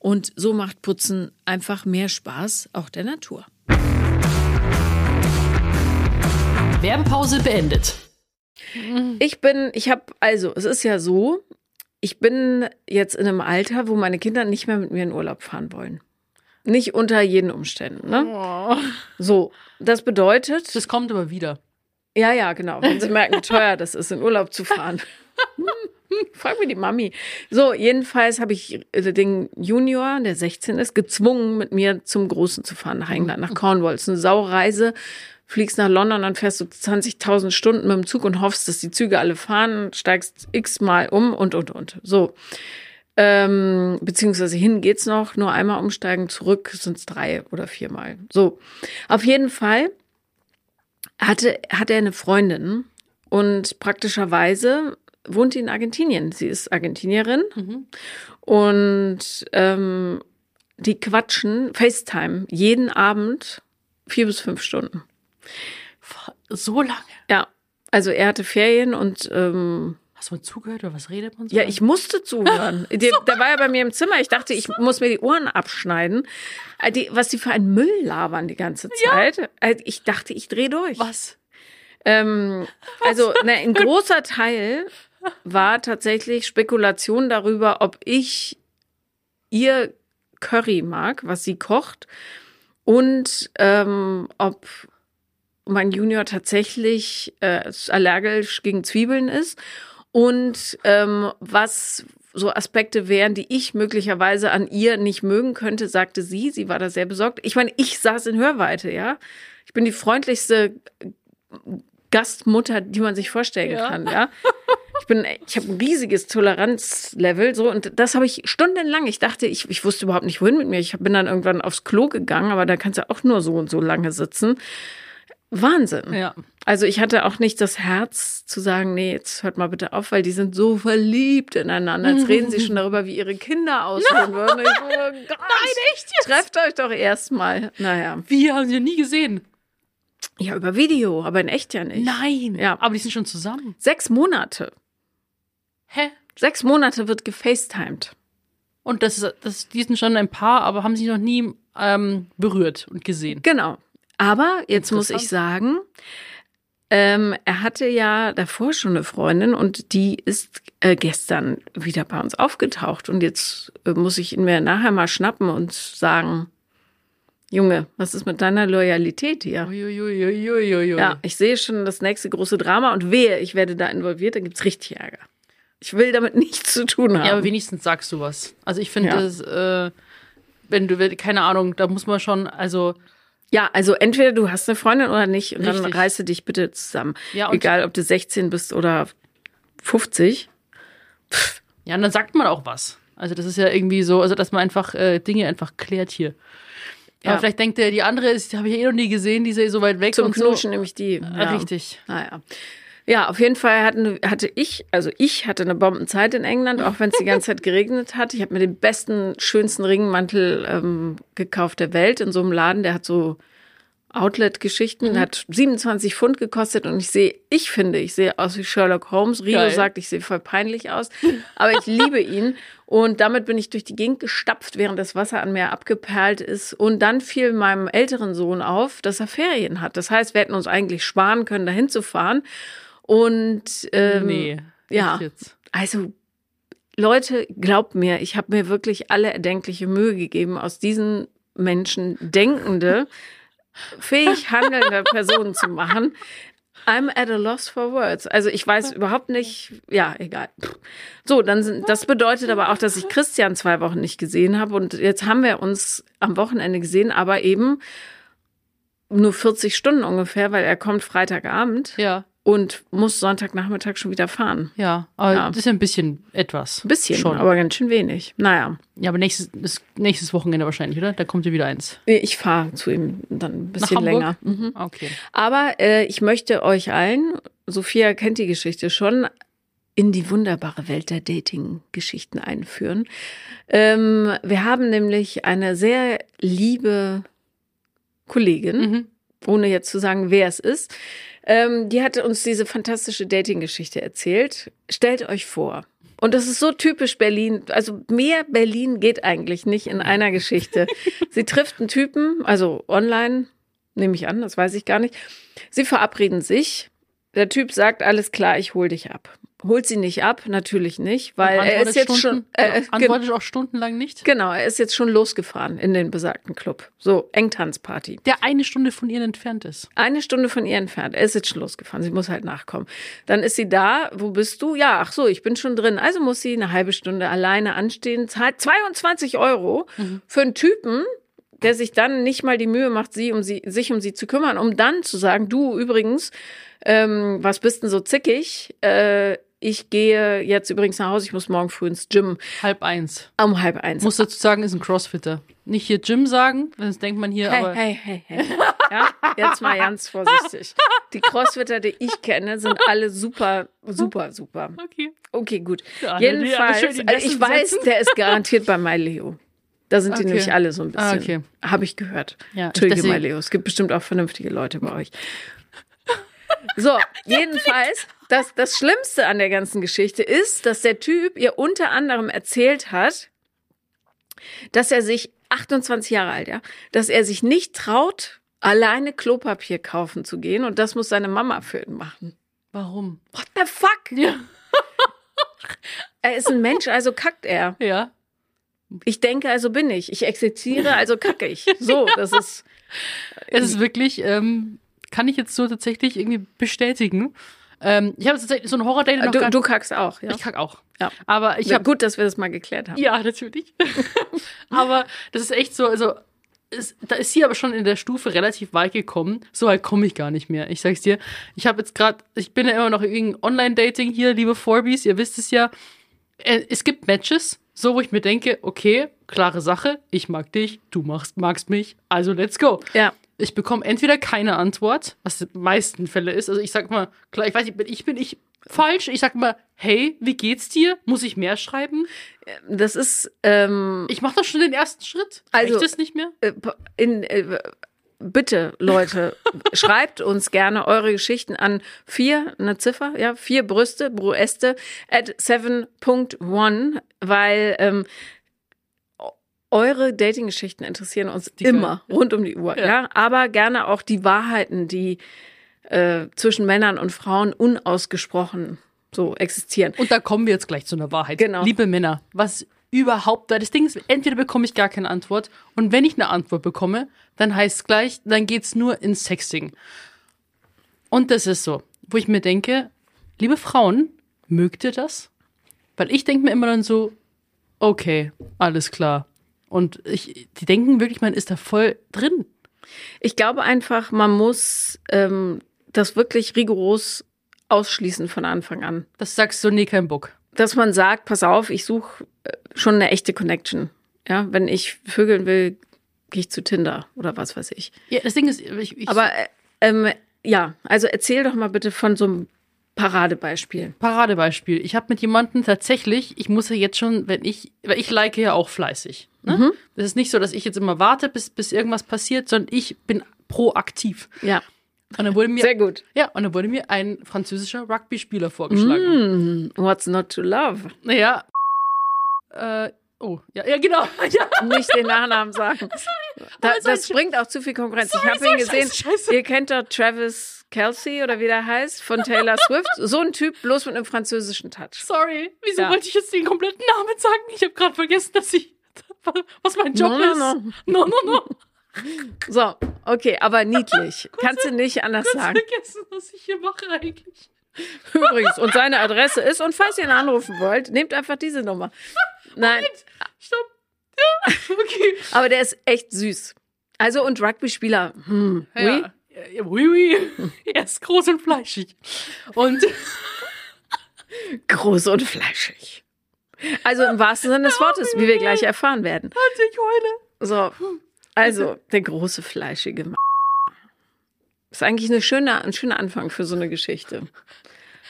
Speaker 1: und so macht Putzen einfach mehr Spaß, auch der Natur.
Speaker 2: Werbepause beendet.
Speaker 1: Ich bin, ich habe, also es ist ja so, ich bin jetzt in einem Alter, wo meine Kinder nicht mehr mit mir in Urlaub fahren wollen. Nicht unter jeden Umständen. Ne?
Speaker 2: Oh.
Speaker 1: So, das bedeutet.
Speaker 2: Das kommt aber wieder.
Speaker 1: Ja, ja, genau. Wenn sie merken, wie <laughs> teuer das ist, in Urlaub zu fahren. <laughs> <laughs> Frag mir die Mami. So, jedenfalls habe ich äh, den Junior, der 16 ist, gezwungen, mit mir zum Großen zu fahren, nach England, nach Cornwall. Es ist eine Saureise. Fliegst nach London, dann fährst du 20.000 Stunden mit dem Zug und hoffst, dass die Züge alle fahren, steigst x-mal um und, und, und. So. Ähm, beziehungsweise hin geht's noch, nur einmal umsteigen, zurück sind's drei oder viermal. So. Auf jeden Fall hatte, hatte er eine Freundin und praktischerweise wohnt in Argentinien. Sie ist Argentinierin
Speaker 2: Mhm.
Speaker 1: und ähm, die quatschen FaceTime jeden Abend vier bis fünf Stunden.
Speaker 2: So lange.
Speaker 1: Ja, also er hatte Ferien und ähm,
Speaker 2: Hast du mal zugehört oder was redet man so?
Speaker 1: ja, ich musste zuhören. <laughs> Der, der war ja bei mir im Zimmer. Ich dachte, ich muss mir die Ohren abschneiden. Äh, Die, was die für einen Müll labern die ganze Zeit. Äh, Ich dachte, ich drehe durch.
Speaker 2: Was?
Speaker 1: Ähm, also ne, ein großer Teil war tatsächlich Spekulation darüber, ob ich ihr Curry mag, was sie kocht, und ähm, ob mein Junior tatsächlich äh, allergisch gegen Zwiebeln ist und ähm, was so Aspekte wären, die ich möglicherweise an ihr nicht mögen könnte, sagte sie. Sie war da sehr besorgt. Ich meine, ich saß in Hörweite, ja. Ich bin die freundlichste Gastmutter, die man sich vorstellen
Speaker 2: Ja.
Speaker 1: kann, ja. <laughs> Ich bin, ich habe ein riesiges Toleranzlevel, so und das habe ich stundenlang. Ich dachte, ich, ich wusste überhaupt nicht wohin mit mir. Ich bin dann irgendwann aufs Klo gegangen, aber da kannst du auch nur so und so lange sitzen. Wahnsinn.
Speaker 2: Ja.
Speaker 1: Also ich hatte auch nicht das Herz zu sagen, nee, jetzt hört mal bitte auf, weil die sind so verliebt ineinander. Jetzt reden sie schon darüber, wie ihre Kinder aussehen würden. Ich so, <laughs> oh Gott, Nein, echt jetzt? Trefft euch doch erstmal. Naja.
Speaker 2: Wir haben sie nie gesehen.
Speaker 1: Ja, über Video, aber in echt ja nicht.
Speaker 2: Nein.
Speaker 1: Ja.
Speaker 2: Aber die sind schon zusammen.
Speaker 1: Sechs Monate.
Speaker 2: Hä?
Speaker 1: Sechs Monate wird gefacetimed.
Speaker 2: Und das das, die sind schon ein Paar, aber haben sich noch nie ähm, berührt und gesehen.
Speaker 1: Genau. Aber jetzt muss ich sagen, ähm, er hatte ja davor schon eine Freundin und die ist äh, gestern wieder bei uns aufgetaucht. Und jetzt äh, muss ich ihn mir nachher mal schnappen und sagen, Junge, was ist mit deiner Loyalität hier?
Speaker 2: Uiuiuiuiui.
Speaker 1: Ja, ich sehe schon das nächste große Drama und wehe, ich werde da involviert, dann gibt's richtig Ärger. Ich will damit <laughs> nichts zu tun haben.
Speaker 2: Ja, aber wenigstens sagst du was. Also ich finde
Speaker 1: Ja.
Speaker 2: das, äh, wenn du, keine Ahnung, da muss man schon, also
Speaker 1: Ja, also entweder du hast eine Freundin oder nicht und dann
Speaker 2: Richtig.
Speaker 1: reiße dich bitte zusammen.
Speaker 2: Ja,
Speaker 1: Egal, ob du 16 bist oder 50.
Speaker 2: Ja, und dann sagt man auch was. Also das ist ja irgendwie so, also dass man einfach äh, Dinge einfach klärt hier.
Speaker 1: Ja.
Speaker 2: Aber vielleicht denkt der, die andere ist, die habe ich eh noch nie gesehen, die ist ja so weit weg
Speaker 1: Zum
Speaker 2: und
Speaker 1: Knutschen
Speaker 2: so.
Speaker 1: nämlich die.
Speaker 2: Ja. Richtig.
Speaker 1: Naja. Ja, auf jeden Fall hatten, hatte ich, also ich hatte eine Bombenzeit in England, auch wenn es die ganze Zeit geregnet hat. Ich habe mir den besten, schönsten Ringmantel ähm, gekauft der Welt in so einem Laden, der hat so Outlet-Geschichten, hat 27 Pfund gekostet und ich sehe, ich finde, ich sehe aus wie Sherlock Holmes. Rio
Speaker 2: Geil.
Speaker 1: sagt, ich sehe voll peinlich aus, <laughs> aber ich liebe ihn und damit bin ich durch die Gegend gestapft, während das Wasser an mir abgeperlt ist und dann fiel meinem älteren Sohn auf, dass er Ferien hat. Das heißt, wir hätten uns eigentlich sparen können, dahin zu fahren und ähm,
Speaker 2: nee.
Speaker 1: ja.
Speaker 2: Jetzt.
Speaker 1: also Leute, glaubt mir, ich habe mir wirklich alle erdenkliche Mühe gegeben, aus diesen Menschen denkende, <laughs> fähig handelnde Personen zu machen. I'm at a loss for words. Also ich weiß überhaupt nicht, ja, egal. So, dann sind, das bedeutet aber auch, dass ich Christian zwei Wochen nicht gesehen habe und jetzt haben wir uns am Wochenende gesehen, aber eben nur 40 Stunden ungefähr, weil er kommt Freitagabend
Speaker 2: Ja,
Speaker 1: und muss Sonntagnachmittag schon wieder fahren.
Speaker 2: ja. Aber
Speaker 1: Ja.
Speaker 2: das ist ja ein bisschen etwas.
Speaker 1: Ein bisschen,
Speaker 2: Schon.
Speaker 1: aber ganz schön wenig. Naja,
Speaker 2: Ja, aber nächstes, nächstes Wochenende wahrscheinlich, oder? Da kommt ja wieder eins.
Speaker 1: ich fahre zu ihm dann ein bisschen länger. Mhm.
Speaker 2: Okay.
Speaker 1: Aber äh, ich möchte euch allen, Sophia kennt die Geschichte schon, in die wunderbare Welt der Dating-Geschichten einführen. Ähm, wir haben nämlich eine sehr liebe Kollegin,
Speaker 2: Mhm.
Speaker 1: Ohne jetzt zu sagen, wer es ist. Ähm, die hatte uns diese fantastische Dating-Geschichte erzählt. Stellt euch vor. Und das ist so typisch Berlin. Also mehr Berlin geht eigentlich nicht in einer Geschichte. <laughs> Sie trifft einen Typen, also online, nehme ich an, das weiß ich gar nicht. Sie verabreden sich. Der Typ sagt, alles klar, ich hol dich ab. Holt sie nicht ab, natürlich nicht, weil er ist jetzt
Speaker 2: Stunden,
Speaker 1: schon, äh,
Speaker 2: genau, antwortet auch stundenlang nicht.
Speaker 1: genau, er ist jetzt schon losgefahren in den besagten Club. So, Engtanzparty.
Speaker 2: Der eine Stunde von ihr entfernt ist.
Speaker 1: Eine Stunde von ihr entfernt. Er ist jetzt schon losgefahren. Sie muss halt nachkommen. Dann ist sie da. Wo bist du? Ja, ach so, ich bin schon drin. Also muss sie eine halbe Stunde alleine anstehen. Zahlt 22 Euro für einen Typen, der sich dann nicht mal die Mühe macht, sie um sie, sich um sie zu kümmern, um dann zu sagen, du übrigens, ähm, was bist denn so zickig? Äh, ich gehe jetzt übrigens nach Hause, ich muss morgen früh ins Gym
Speaker 2: Halb eins.
Speaker 1: um halb eins.
Speaker 2: Muss dazu sagen, ist ein Crossfitter. Nicht hier Gym sagen, sonst denkt man hier,
Speaker 1: Hey,
Speaker 2: aber
Speaker 1: hey, hey, hey. Ja, jetzt mal ganz vorsichtig. Die Crossfitter, die ich kenne, sind alle super, super, super.
Speaker 2: okay.
Speaker 1: Okay, gut.
Speaker 2: Alle-
Speaker 1: Jedenfalls,
Speaker 2: die
Speaker 1: also ich weiß,
Speaker 2: setzen.
Speaker 1: der ist garantiert bei MyLeo. Da sind die
Speaker 2: Okay.
Speaker 1: nämlich alle so ein bisschen.
Speaker 2: Ah, okay.
Speaker 1: Habe ich gehört.
Speaker 2: Ja,
Speaker 1: Entschuldige, MyLeo. Es gibt bestimmt auch vernünftige Leute bei euch. So, <laughs> jedenfalls, das, das Schlimmste an der ganzen Geschichte ist, dass der Typ ihr unter anderem erzählt hat, dass er sich, 28 Jahre alt, ja, dass er sich nicht traut, alleine Klopapier kaufen zu gehen und das muss seine Mama für ihn machen.
Speaker 2: Warum?
Speaker 1: What the fuck?
Speaker 2: Ja. <laughs>
Speaker 1: Er ist ein Mensch, also kackt er.
Speaker 2: Ja.
Speaker 1: Ich denke, also bin ich. Ich exerziere, also kacke ich. So, <laughs> das ist.
Speaker 2: Es ist wirklich, ähm, kann ich jetzt so tatsächlich irgendwie bestätigen. Ähm, ich habe tatsächlich so ein Horror-Date noch
Speaker 1: Du,
Speaker 2: gar
Speaker 1: du kackst auch, ja.
Speaker 2: Ich kack auch.
Speaker 1: Ja.
Speaker 2: Aber ich habe
Speaker 1: gut, dass wir das mal geklärt haben.
Speaker 2: Ja, natürlich. <laughs> aber das ist echt so, also ist, da ist sie aber schon in der Stufe relativ weit gekommen. So weit komme ich gar nicht mehr. Ich sag's dir. Ich habe jetzt gerade, ich bin ja immer noch in Online-Dating hier, liebe Forbies, ihr wisst es ja. Äh, Es gibt Matches, so wo ich mir denke, okay, klare Sache, ich mag dich, du magst, magst mich, also let's go.
Speaker 1: Ja.
Speaker 2: Ich bekomme entweder keine Antwort, was in den meisten Fälle ist. Also ich sag mal, klar, ich weiß nicht, bin ich bin ich falsch. Ich sag mal, hey, wie geht's dir? Muss ich mehr schreiben?
Speaker 1: Das ist ähm,
Speaker 2: Ich mache doch schon den ersten Schritt.
Speaker 1: Also-
Speaker 2: Reicht das nicht mehr?
Speaker 1: äh, in äh, bitte, Leute, <laughs> schreibt uns gerne eure Geschichten an vier, eine Ziffer, ja, vier Brüste, Brueste at 7.1, weil ähm, eure Dating-Geschichten interessieren uns
Speaker 2: Die
Speaker 1: immer, rund um die Uhr, ja.
Speaker 2: Ja.
Speaker 1: Aber gerne auch die Wahrheiten, die äh, zwischen Männern und Frauen unausgesprochen so existieren.
Speaker 2: Und da kommen wir jetzt gleich zu einer Wahrheit.
Speaker 1: Genau.
Speaker 2: Liebe Männer, was überhaupt da das Ding ist, entweder bekomme ich gar keine Antwort und wenn ich eine Antwort bekomme, dann heißt es gleich, dann geht's nur ins Sexting. Und das ist so, wo ich mir denke, liebe Frauen, mögt ihr das? Weil ich denke mir immer dann so, okay, alles klar. Und ich, die denken wirklich, man ist da voll drin.
Speaker 1: Ich glaube einfach, man muss ähm, das wirklich rigoros ausschließen von Anfang an.
Speaker 2: Das sagst du, nee, kein Bock.
Speaker 1: Dass man sagt, pass auf, ich suche schon eine echte Connection. Ja, wenn ich vögeln will, gehe ich zu Tinder oder was weiß ich.
Speaker 2: Ja, das Ding ist, ich, ich
Speaker 1: Aber äh, ähm, ja, also erzähl doch mal bitte von so einem Paradebeispiel.
Speaker 2: Paradebeispiel. Ich habe mit jemandem tatsächlich, ich muss ja jetzt schon, wenn ich, weil ich like ja auch fleißig. Ne? Das ist nicht so, dass ich jetzt immer warte, bis, bis irgendwas passiert, sondern ich bin proaktiv.
Speaker 1: Ja,
Speaker 2: Und dann wurde mir,
Speaker 1: sehr gut.
Speaker 2: ja, und dann wurde mir ein französischer Rugby-Spieler vorgeschlagen.
Speaker 1: Mm, what's not to love?
Speaker 2: Naja, äh, oh, ja, ja, genau. <laughs> Ja.
Speaker 1: Nicht den Nachnamen sagen. <laughs> Da, das bringt auch zu viel Konkurrenz.
Speaker 2: Sorry,
Speaker 1: ich habe ihn gesehen.
Speaker 2: scheiße, scheiße.
Speaker 1: Ihr kennt doch Travis Kelsey oder wie der heißt von Taylor <laughs> Swift. So ein Typ, bloß mit einem französischen Touch.
Speaker 2: Sorry, wieso
Speaker 1: Ja.
Speaker 2: wollte ich jetzt den kompletten Namen sagen? Ich habe gerade vergessen, dass ich, <laughs> was mein Job
Speaker 1: No, no,
Speaker 2: ist.
Speaker 1: no. <laughs>
Speaker 2: no, no. no.
Speaker 1: So, okay, aber niedlich. <laughs> Kannst du nicht anders
Speaker 2: Ganz
Speaker 1: sagen.
Speaker 2: vergessen, was ich hier mache eigentlich.
Speaker 1: Übrigens, und seine Adresse ist, und falls ihr ihn anrufen wollt, nehmt einfach diese Nummer. Nein,
Speaker 2: Stopp. Ja, okay.
Speaker 1: aber der ist echt süß. Also, und Rugby-Spieler, hm, oui.
Speaker 2: Ja. Ja, oui, oui. Er ist groß und fleischig. Und
Speaker 1: groß und fleischig. Also im wahrsten Sinne des Wortes, wie wir gleich erfahren werden.
Speaker 2: also ich heule.
Speaker 1: So, also der große fleischige M Ist eigentlich eine schöne, ein schöner Anfang für so eine Geschichte.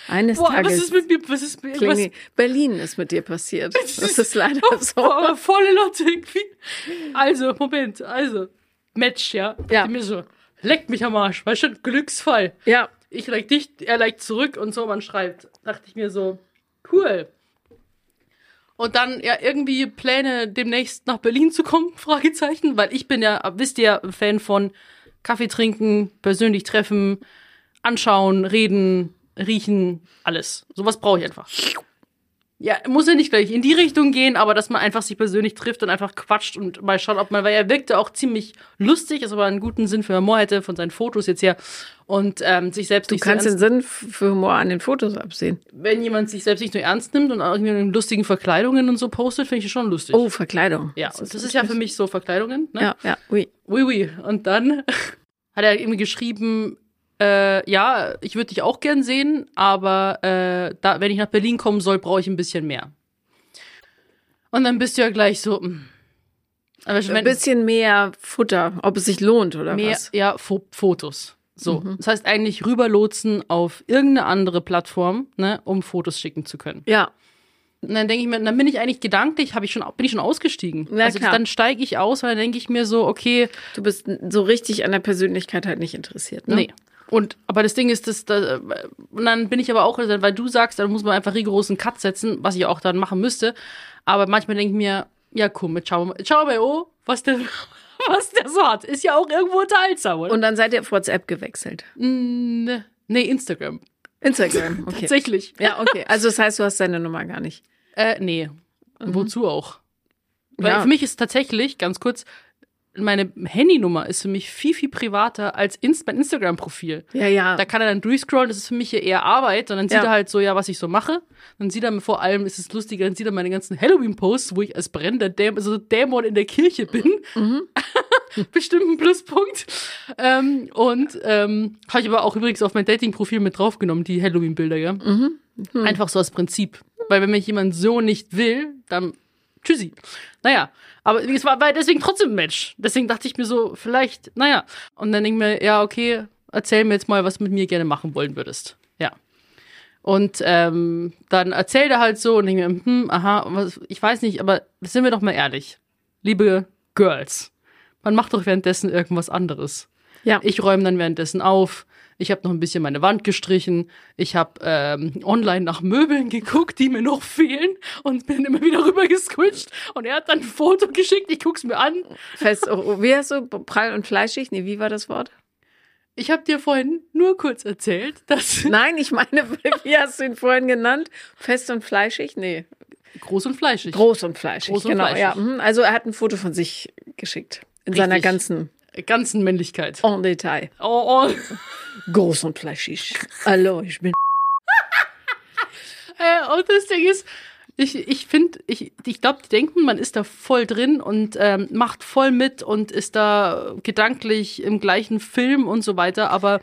Speaker 1: Eines
Speaker 2: Boah, was
Speaker 1: Tages
Speaker 2: ist mit mir? Was ist mit was,
Speaker 1: Berlin ist mit dir passiert. Das ist leider so.
Speaker 2: Boah, volle Lotte irgendwie. Also, Moment, also. Match, ja.
Speaker 1: Ja.
Speaker 2: Dachte Mir so, leck mich am Arsch, weißt du, Glücksfall.
Speaker 1: Ja,
Speaker 2: Ich like dich, er like zurück und so, man schreibt. Dachte ich mir so, cool. Und dann ja irgendwie Pläne, demnächst nach Berlin zu kommen, <laughs> Fragezeichen, weil ich bin ja, wisst ihr, Fan von Kaffee trinken, persönlich treffen, anschauen, reden, riechen, alles. Sowas brauche ich einfach. Ja, muss ja nicht gleich in die Richtung gehen, aber dass man einfach sich persönlich trifft und einfach quatscht und mal schaut, ob man, weil er wirkte auch ziemlich lustig, also aber einen guten Sinn für Humor hätte von seinen Fotos jetzt her und ähm, sich selbst
Speaker 1: du
Speaker 2: nicht
Speaker 1: kannst
Speaker 2: so
Speaker 1: den
Speaker 2: ernst,
Speaker 1: Sinn für Humor an den Fotos absehen.
Speaker 2: wenn jemand sich selbst nicht nur ernst nimmt und irgendwie in lustigen Verkleidungen und so postet, finde ich das schon lustig.
Speaker 1: Oh, Verkleidung.
Speaker 2: ja, und das ist ja für mich so Verkleidungen, ne?
Speaker 1: Ja, ja, oui.
Speaker 2: Oui, oui. Und dann <laughs> hat er irgendwie geschrieben, äh, ja, ich würde dich auch gern sehen, aber äh, da, wenn ich nach Berlin kommen soll, brauche ich ein bisschen mehr. Und dann bist du ja gleich so, mh. aber
Speaker 1: Ein
Speaker 2: wenn,
Speaker 1: bisschen mehr Futter, ob es sich lohnt oder
Speaker 2: mehr,
Speaker 1: was.
Speaker 2: ja, Fo Fotos. So, das heißt eigentlich rüberlotsen auf irgendeine andere Plattform, ne, um Fotos schicken zu können.
Speaker 1: Ja,
Speaker 2: Und dann denke ich mir, dann bin ich eigentlich gedanklich, habe ich schon, bin ich schon ausgestiegen.
Speaker 1: Na
Speaker 2: also
Speaker 1: klar.
Speaker 2: dann steige ich aus, weil dann denke ich mir so, okay,
Speaker 1: du bist so richtig an der Persönlichkeit halt nicht interessiert. Ne?
Speaker 2: Nee. Und aber das Ding ist, dass da, und dann bin ich aber auch, weil du sagst, dann muss man einfach rigoros einen Cut setzen, was ich auch dann machen müsste. Aber manchmal denke ich mir, ja komm, mal, schauen wir mal, oh, was der, <laughs> was der so hat. Ist ja auch irgendwo unterhaltsam, oder?
Speaker 1: Und dann seid ihr auf WhatsApp gewechselt.
Speaker 2: Mm, nee, Instagram.
Speaker 1: Instagram, <laughs> okay.
Speaker 2: Tatsächlich.
Speaker 1: Ja, okay. Also das heißt, du hast deine Nummer gar nicht.
Speaker 2: Äh, nee. Wozu auch? Weil
Speaker 1: Ja.
Speaker 2: für mich ist tatsächlich, ganz kurz, meine Handynummer ist für mich viel, viel privater als Inst mein Instagram-Profil.
Speaker 1: Ja, ja.
Speaker 2: Da kann er dann durchscrollen, das ist für mich hier eher Arbeit. Und dann sieht
Speaker 1: Ja.
Speaker 2: er halt so, ja, was ich so mache. Dann sieht er vor allem, ist es lustiger, dann sieht er meine ganzen Halloween-Posts, wo ich als brennender Dämon, also Dämon in der Kirche bin.
Speaker 1: Mhm. <laughs>
Speaker 2: Bestimmt ein Pluspunkt. Ähm, und ähm, habe ich aber auch übrigens auf mein Dating-Profil mit draufgenommen, die Halloween-Bilder, ja.
Speaker 1: Mhm.
Speaker 2: Einfach so als Prinzip. Weil wenn mich jemand so nicht will, dann tschüssi. Naja, aber es war, war deswegen trotzdem ein Match. Deswegen dachte ich mir so, vielleicht, naja. Und dann denke ich mir, ja, okay, erzähl mir jetzt mal, was du mit mir gerne machen wollen würdest. Ja. Und ähm, dann erzählt er halt so und denke mir, hm, aha, was, ich weiß nicht, aber sind wir doch mal ehrlich. Liebe Girls, man macht doch währenddessen irgendwas anderes.
Speaker 1: Ja.
Speaker 2: Ich räume dann währenddessen auf. Ich habe noch ein bisschen meine Wand gestrichen. Ich habe ähm, online nach Möbeln geguckt, die mir noch fehlen und bin immer wieder rüber gesquitscht. Und er hat dann ein Foto geschickt. Ich guck's mir an.
Speaker 1: Fest, oh, wie hast du prall und fleischig? Nee, wie war das Wort?
Speaker 2: Ich habe dir vorhin nur kurz erzählt, dass <laughs>
Speaker 1: Nein, ich meine, wie hast du ihn vorhin genannt? Fest und fleischig? Nee,
Speaker 2: groß und fleischig.
Speaker 1: groß und fleischig.
Speaker 2: Groß und
Speaker 1: genau,
Speaker 2: fleischig.
Speaker 1: ja. mhm. Also er hat ein Foto von sich geschickt. In seiner
Speaker 2: Richtig.
Speaker 1: ganzen
Speaker 2: ganzen Männlichkeit.
Speaker 1: en Detail.
Speaker 2: Oh, oh.
Speaker 1: Groß und fleischig. Hallo, ich bin.
Speaker 2: Äh, und das Ding ist, ich, ich finde, ich, ich glaube, die denken, man ist da voll drin und ähm, macht voll mit und ist da gedanklich im gleichen Film und so weiter, aber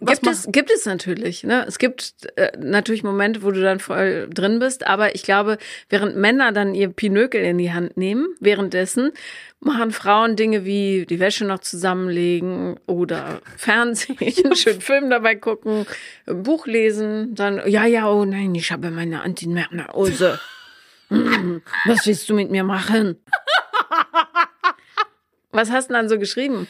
Speaker 2: was
Speaker 1: Gibt es, gibt es natürlich. Ne? Es gibt äh, natürlich Momente, wo du dann voll drin bist, aber ich glaube, während Männer dann ihr Pinökel in die Hand nehmen, währenddessen machen Frauen Dinge wie die Wäsche noch zusammenlegen oder Fernsehen, <laughs> <laughs> schönen Film dabei gucken, ein Buch lesen, dann, ja, ja, oh nein, ich habe meine Antimerknose. Hm, Was willst du mit mir machen? <laughs> Was hast du denn dann so geschrieben?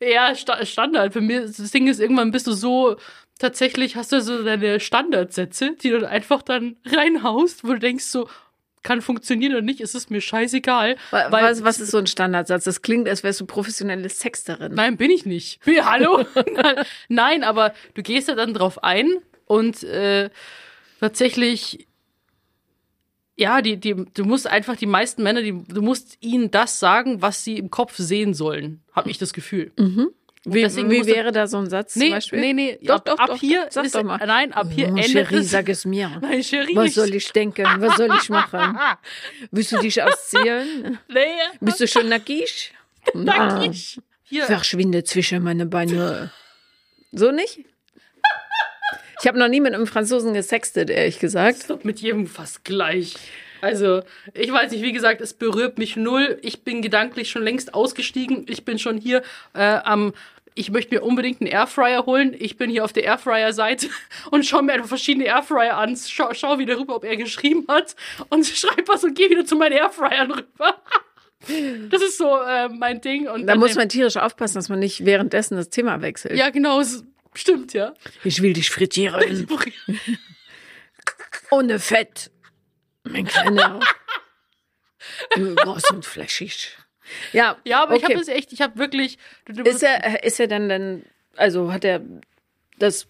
Speaker 2: Ja, Sta Standard. Für mir, das Ding ist, irgendwann bist du so, tatsächlich hast du so deine Standardsätze, die du einfach dann reinhaust, wo du denkst so, kann funktionieren oder nicht, ist es mir scheißegal.
Speaker 1: Wa-
Speaker 2: weil-
Speaker 1: Was, was ist so ein Standardsatz? Das klingt, als wärst du professionelle Sexterin.
Speaker 2: Nein, bin ich nicht. Wie, <laughs> hallo? Nein, aber du gehst ja dann drauf ein und äh, tatsächlich, ja, die, die, du musst einfach die meisten Männer, die, du musst ihnen das sagen, was sie im Kopf sehen sollen, habe ich das Gefühl.
Speaker 1: Wie,
Speaker 2: deswegen
Speaker 1: wie
Speaker 2: du-
Speaker 1: wäre da so ein Satz zum
Speaker 2: Nee,
Speaker 1: Beispiel?
Speaker 2: nee, nee,
Speaker 1: Doch,
Speaker 2: ab,
Speaker 1: doch,
Speaker 2: ab
Speaker 1: doch,
Speaker 2: hier
Speaker 1: sag
Speaker 2: ist,
Speaker 1: doch mal.
Speaker 2: nein, ab hier
Speaker 1: oh,
Speaker 2: endet
Speaker 1: Cherie, sag es mir. <laughs>
Speaker 2: Nein, Cherie,
Speaker 1: Was soll ich denken? Was soll ich machen? <laughs> Willst du dich ausziehen?
Speaker 2: Nee,
Speaker 1: Bist du schon nackig?
Speaker 2: nackig. Hier,
Speaker 1: Verschwinde zwischen meine Beine. So nicht? Ich habe noch nie mit einem Franzosen gesextet, ehrlich gesagt.
Speaker 2: mit jedem fast gleich. Also, ich weiß nicht, wie gesagt, es berührt mich null. Ich bin gedanklich schon längst ausgestiegen. Ich bin schon hier äh, am. Ich möchte mir unbedingt einen Airfryer holen. Ich bin hier auf der Airfryer-Seite <laughs> und schaue mir einfach verschiedene Airfryer an. Schau, schau wieder rüber, ob er geschrieben hat und <laughs> schreib was und gehe wieder zu meinen Airfryern rüber. <laughs> Das ist so äh, mein Ding. Und
Speaker 1: Da muss man tierisch aufpassen, dass man nicht währenddessen das Thema wechselt.
Speaker 2: Ja, genau, es stimmt, ja.
Speaker 1: Ich will dich frittieren. <laughs> Ohne Fett. Mein Kleiner. Groß und fläschig. Ja,
Speaker 2: Ja, aber ich
Speaker 1: okay.
Speaker 2: habe es echt, ich habe wirklich. Du, du,
Speaker 1: Ist er, ist er dann dann, also hat er das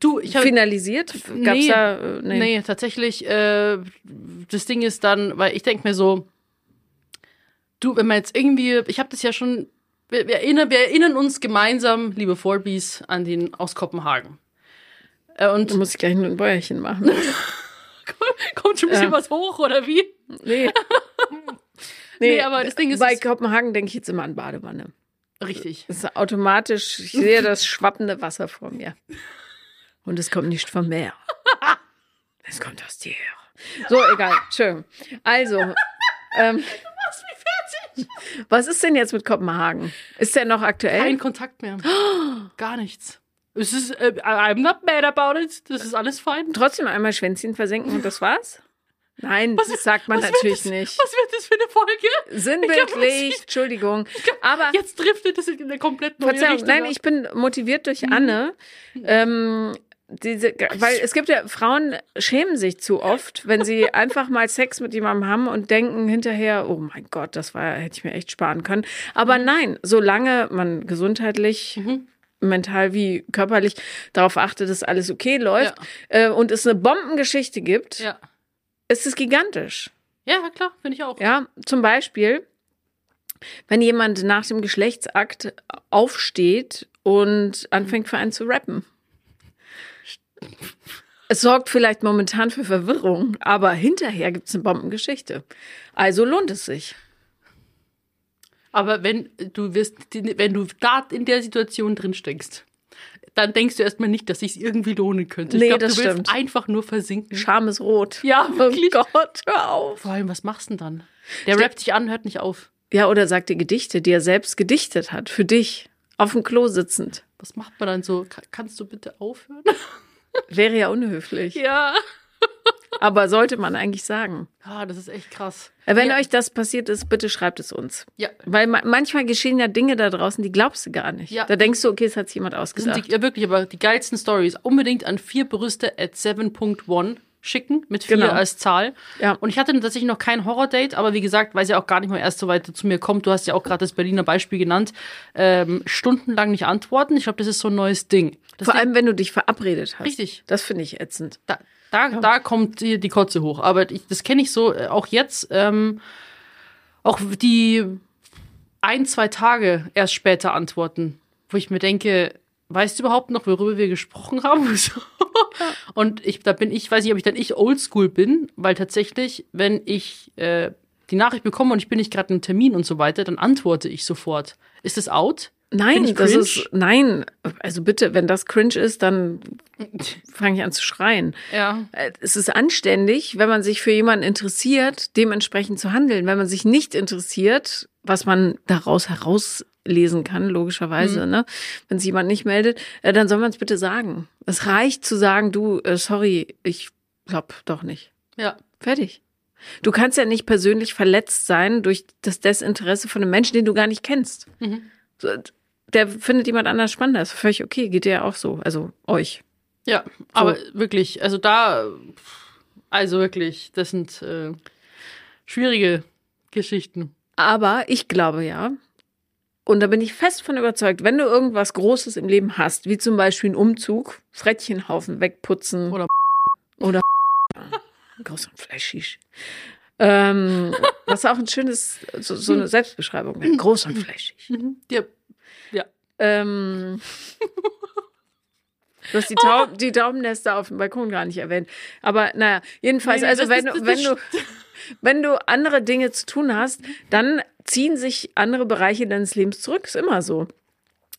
Speaker 2: du ich hab,
Speaker 1: finalisiert? Gab's
Speaker 2: Nee.
Speaker 1: da, äh,
Speaker 2: Nee, tatsächlich, äh, das Ding ist dann, weil ich denke mir so, du, wenn man jetzt irgendwie, ich habe das ja schon, wir, wir, erinnern, wir erinnern uns gemeinsam, liebe Forbies, an den aus Kopenhagen. Äh, und
Speaker 1: Da muss ich gleich nur ein Bäuerchen machen. <laughs>
Speaker 2: kommt schon ein bisschen
Speaker 1: Ja.
Speaker 2: was hoch, oder wie?
Speaker 1: Nee. <laughs>
Speaker 2: Nee, aber das Ding ist,
Speaker 1: Bei Kopenhagen denke ich jetzt immer an Badewanne.
Speaker 2: Richtig.
Speaker 1: Das ist automatisch, ich sehe das schwappende Wasser vor mir. Und es kommt nicht vom Meer. <laughs> Es kommt aus dir. So, egal. Schön. Also, ähm, <laughs> was ist denn jetzt mit Kopenhagen? Ist der noch aktuell?
Speaker 2: Kein Kontakt mehr. <gasps> Gar nichts. Es ist, äh, I'm not mad about it. Das ist alles fein.
Speaker 1: Trotzdem einmal Schwänzchen versenken und das war's? Nein,
Speaker 2: Was-
Speaker 1: das sagt man natürlich
Speaker 2: das,
Speaker 1: nicht.
Speaker 2: Was wird das für eine Folge?
Speaker 1: Sinnbildlich, Entschuldigung. Aber
Speaker 2: Jetzt driftet es in eine komplett neue
Speaker 1: Verzeihung,
Speaker 2: Richtung.
Speaker 1: nein, ich bin motiviert durch Anne. Ähm, diese, weil es gibt ja, Frauen schämen sich zu oft, wenn sie <laughs> einfach mal Sex mit jemandem haben und denken hinterher, oh mein Gott, das war, hätte ich mir echt sparen können. Aber nein, solange man gesundheitlich, mental wie körperlich darauf achtet, dass alles okay läuft äh, und es eine Bombengeschichte gibt,
Speaker 2: Ja.
Speaker 1: ist es gigantisch.
Speaker 2: Ja, klar, finde ich auch.
Speaker 1: Ja, zum Beispiel, wenn jemand nach dem Geschlechtsakt aufsteht und anfängt für einen zu rappen. Es sorgt vielleicht momentan für Verwirrung, aber hinterher gibt es eine Bombengeschichte. Also lohnt es sich.
Speaker 2: Aber wenn du wirst, wenn du da in der Situation drin steckst, dann denkst du erstmal nicht, dass sich irgendwie lohnen könnte.
Speaker 1: Nee,
Speaker 2: ich glaube,
Speaker 1: das
Speaker 2: du willst
Speaker 1: stimmt.
Speaker 2: einfach nur versinken.
Speaker 1: Scham ist rot.
Speaker 2: Ja, wirklich.
Speaker 1: Oh Gott, hör auf.
Speaker 2: Vor allem, was machst du denn dann? Der rappt dich an, hört nicht auf.
Speaker 1: Ja, oder sagt dir Gedichte, die er selbst gedichtet hat, für dich, auf dem Klo sitzend.
Speaker 2: Was macht man dann so? Ka- Kannst du bitte aufhören? <laughs>
Speaker 1: Wäre ja unhöflich.
Speaker 2: ja. <laughs>
Speaker 1: Aber sollte man eigentlich sagen.
Speaker 2: Ah, das ist echt krass.
Speaker 1: Äh, Wenn
Speaker 2: ja.
Speaker 1: euch das passiert ist, bitte schreibt es uns.
Speaker 2: Ja.
Speaker 1: Weil ma manchmal geschehen ja Dinge da draußen, die glaubst du gar nicht.
Speaker 2: Ja.
Speaker 1: Da denkst du, okay, es hat sich jemand ausgedacht.
Speaker 2: die, ja wirklich, aber die geilsten Stories. Unbedingt an vier Brüste at 7.1 schicken, mit vier
Speaker 1: Genau.
Speaker 2: als Zahl.
Speaker 1: Ja.
Speaker 2: Und ich hatte tatsächlich noch kein Horror-Date, aber wie gesagt, weil es ja auch gar nicht mal erst so weit zu mir kommt, du hast ja auch gerade das Berliner Beispiel genannt, ähm, stundenlang nicht antworten. Ich glaube, das ist so ein neues Ding. Das
Speaker 1: Vor allem, wenn du dich verabredet hast.
Speaker 2: Richtig.
Speaker 1: Das finde ich ätzend.
Speaker 2: da, da, da kommt die, die Kotze hoch. Aber ich, das kenne ich so, äh, auch jetzt, ähm, auch die ein, zwei Tage erst später antworten, wo ich mir denke, weißt du überhaupt noch, worüber wir gesprochen haben? <laughs> <laughs> Und ich, da bin ich, weiß nicht, ob ich dann ich oldschool bin, weil tatsächlich, wenn ich äh, die Nachricht bekomme und ich bin nicht gerade im Termin und so weiter, dann antworte ich sofort. Ist das out?
Speaker 1: Nein, das ist, nein. Also bitte, wenn das cringe ist, dann <laughs> fange ich an zu schreien.
Speaker 2: Ja.
Speaker 1: Äh, Es ist anständig, wenn man sich für jemanden interessiert, dementsprechend zu handeln. Wenn man sich nicht interessiert, was man daraus herauslesen kann, logischerweise, ne? Wenn sich jemand nicht meldet, äh, dann soll man es bitte sagen. Es reicht zu sagen, du, äh, sorry, ich glaub doch nicht.
Speaker 2: Ja.
Speaker 1: Fertig. Du kannst ja nicht persönlich verletzt sein durch das Desinteresse von einem Menschen, den du gar nicht kennst.
Speaker 2: Mhm.
Speaker 1: So, der findet jemand anders spannender. Ist völlig okay, geht dir ja auch so. Also euch.
Speaker 2: Ja, aber wirklich, also da, also wirklich, das sind äh, schwierige Geschichten.
Speaker 1: Aber ich glaube ja, und da bin ich fest von überzeugt, wenn du irgendwas Großes im Leben hast, wie zum Beispiel einen Umzug, Frettchenhaufen wegputzen
Speaker 2: Oder
Speaker 1: oder <laughs> groß und fleischig. Ähm, was auch ein schönes, so, so eine Selbstbeschreibung, wäre. groß und fleischig.
Speaker 2: Ja,
Speaker 1: Ähm, du hast die, Taub, die Taubennester auf dem Balkon gar nicht erwähnt. Aber naja, jedenfalls,
Speaker 2: Nee,
Speaker 1: also wenn,
Speaker 2: ist-
Speaker 1: wenn, du, wenn du andere Dinge zu tun hast, dann ziehen sich andere Bereiche deines Lebens zurück. Ist immer so.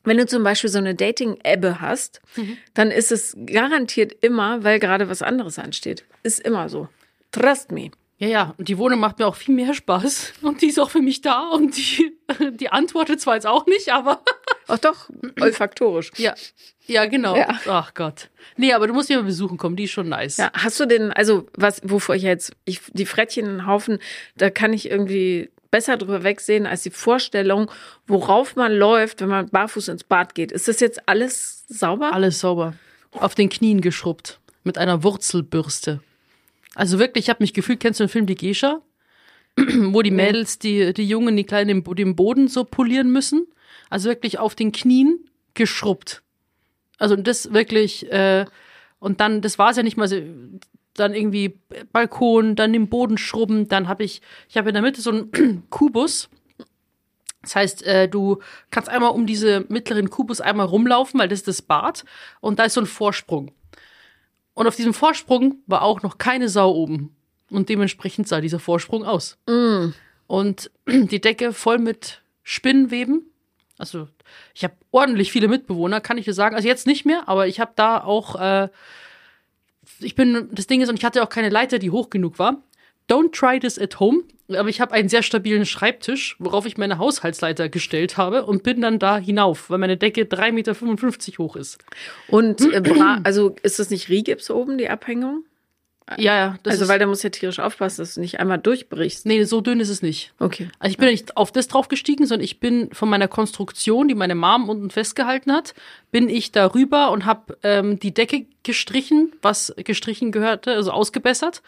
Speaker 1: Wenn du zum Beispiel so eine Dating-Ebbe hast,
Speaker 2: Mhm.
Speaker 1: dann ist es garantiert immer, weil gerade was anderes ansteht. Ist immer so. Trust me.
Speaker 2: ja, ja. Und die Wohnung macht mir auch viel mehr Spaß. <laughs> Und die ist auch für mich da. Und die, <laughs> die antwortet zwar jetzt auch nicht, aber <laughs>
Speaker 1: Auch doch, olfaktorisch.
Speaker 2: ja. Ja, genau.
Speaker 1: Ja.
Speaker 2: Ach Gott. Nee, aber du musst die mal besuchen kommen, die ist schon nice.
Speaker 1: Ja, hast du denn, also was, wovor ich jetzt, ich, die Frettchenhaufen, da kann ich irgendwie besser drüber wegsehen als die Vorstellung, worauf man läuft, wenn man barfuß ins Bad geht. Ist das jetzt alles sauber?
Speaker 2: Alles sauber. Auf den Knien geschrubbt. Mit einer Wurzelbürste. Also wirklich, ich habe mich gefühlt, kennst du den Film Die Gescha? <clears throat> Wo die Mädels, die, die Jungen, die Kleinen den, den Boden so polieren müssen. Also wirklich auf den Knien geschrubbt. Also das wirklich, äh, und dann, das war es ja nicht mal so, dann irgendwie Balkon, dann den Boden schrubben, dann habe ich, ich habe in der Mitte so einen <clears throat> Kubus. Das heißt, äh, du kannst einmal um diese mittleren Kubus einmal rumlaufen, weil das ist das Bad und da ist so ein Vorsprung. Und auf diesem Vorsprung war auch noch keine Sau oben. Und dementsprechend sah dieser Vorsprung aus. Und <clears throat> die Decke voll mit Spinnweben. Also ich habe ordentlich viele Mitbewohner, kann ich dir sagen. Also jetzt nicht mehr, aber ich habe da auch, äh, ich bin, das Ding ist, und ich hatte auch keine Leiter, die hoch genug war. Don't try this at home. Aber ich habe einen sehr stabilen Schreibtisch, worauf ich meine Haushaltsleiter gestellt habe und bin dann da hinauf, weil meine Decke 3,55 Meter hoch ist.
Speaker 1: Und äh, also ist das nicht Rigips oben, die Abhängung?
Speaker 2: Ja, ja. Das
Speaker 1: also weil da muss ja tierisch aufpassen, dass du nicht einmal durchbrichst.
Speaker 2: nee, so dünn ist es nicht.
Speaker 1: Okay.
Speaker 2: Also ich bin nicht auf das drauf gestiegen, sondern ich bin von meiner Konstruktion, die meine Mom unten festgehalten hat, bin ich darüber und habe ähm, die Decke gestrichen, was gestrichen gehörte, also ausgebessert,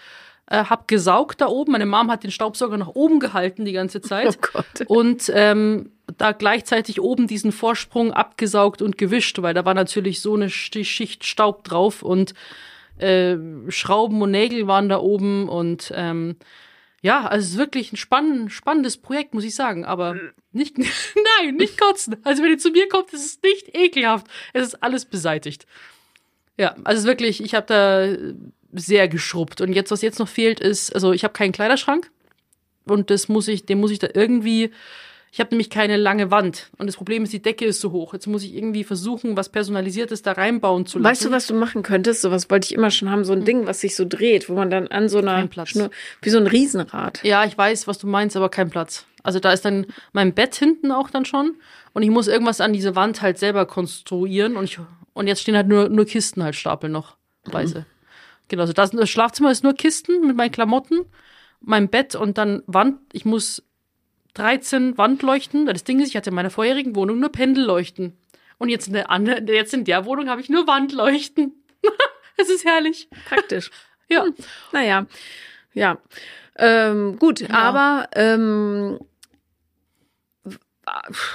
Speaker 2: äh, habe gesaugt da oben. Meine Mom hat den Staubsauger nach oben gehalten die ganze Zeit. <laughs>
Speaker 1: Oh Gott.
Speaker 2: Und ähm, da gleichzeitig oben diesen Vorsprung abgesaugt und gewischt, weil da war natürlich so eine Schicht Staub drauf und äh, Schrauben und Nägel waren da oben und ähm, ja, also es ist wirklich ein spann spannendes Projekt, muss ich sagen. Aber nicht, <laughs> nein, nicht kotzen. Also wenn ihr zu mir kommt, ist es nicht ekelhaft. Es ist alles beseitigt. Ja, also wirklich, ich habe da sehr geschrubbt. Und jetzt, was jetzt noch fehlt, ist, also ich habe keinen Kleiderschrank. Und das muss ich, den muss ich da irgendwie. Ich habe nämlich keine lange Wand. Und das Problem ist, die Decke ist so hoch. Jetzt muss ich irgendwie versuchen, was Personalisiertes da reinbauen zu lassen.
Speaker 1: Weißt du, was du machen könntest? Sowas wollte ich immer schon haben, so ein Ding, was sich so dreht, wo man dann an so einer
Speaker 2: Kein Platz.
Speaker 1: Schnur, wie so ein Riesenrad.
Speaker 2: Ja, ich weiß, was du meinst, aber kein Platz. Also da ist dann mein Bett hinten auch dann schon. Und ich muss irgendwas an diese Wand halt selber konstruieren. Und, ich, und jetzt stehen halt nur, nur Kisten halt stapeln noch. Weise. Genau, also das, das Schlafzimmer ist nur Kisten mit meinen Klamotten, mein Bett und dann Wand. Ich muss 13 Wandleuchten. Das Ding ist, ich hatte in meiner vorherigen Wohnung nur Pendelleuchten. Und jetzt in der, anderen, jetzt in der Wohnung habe ich nur Wandleuchten. <laughs> Es ist herrlich.
Speaker 1: Praktisch.
Speaker 2: Ja.
Speaker 1: Naja, ja. Ähm, gut, aber ähm,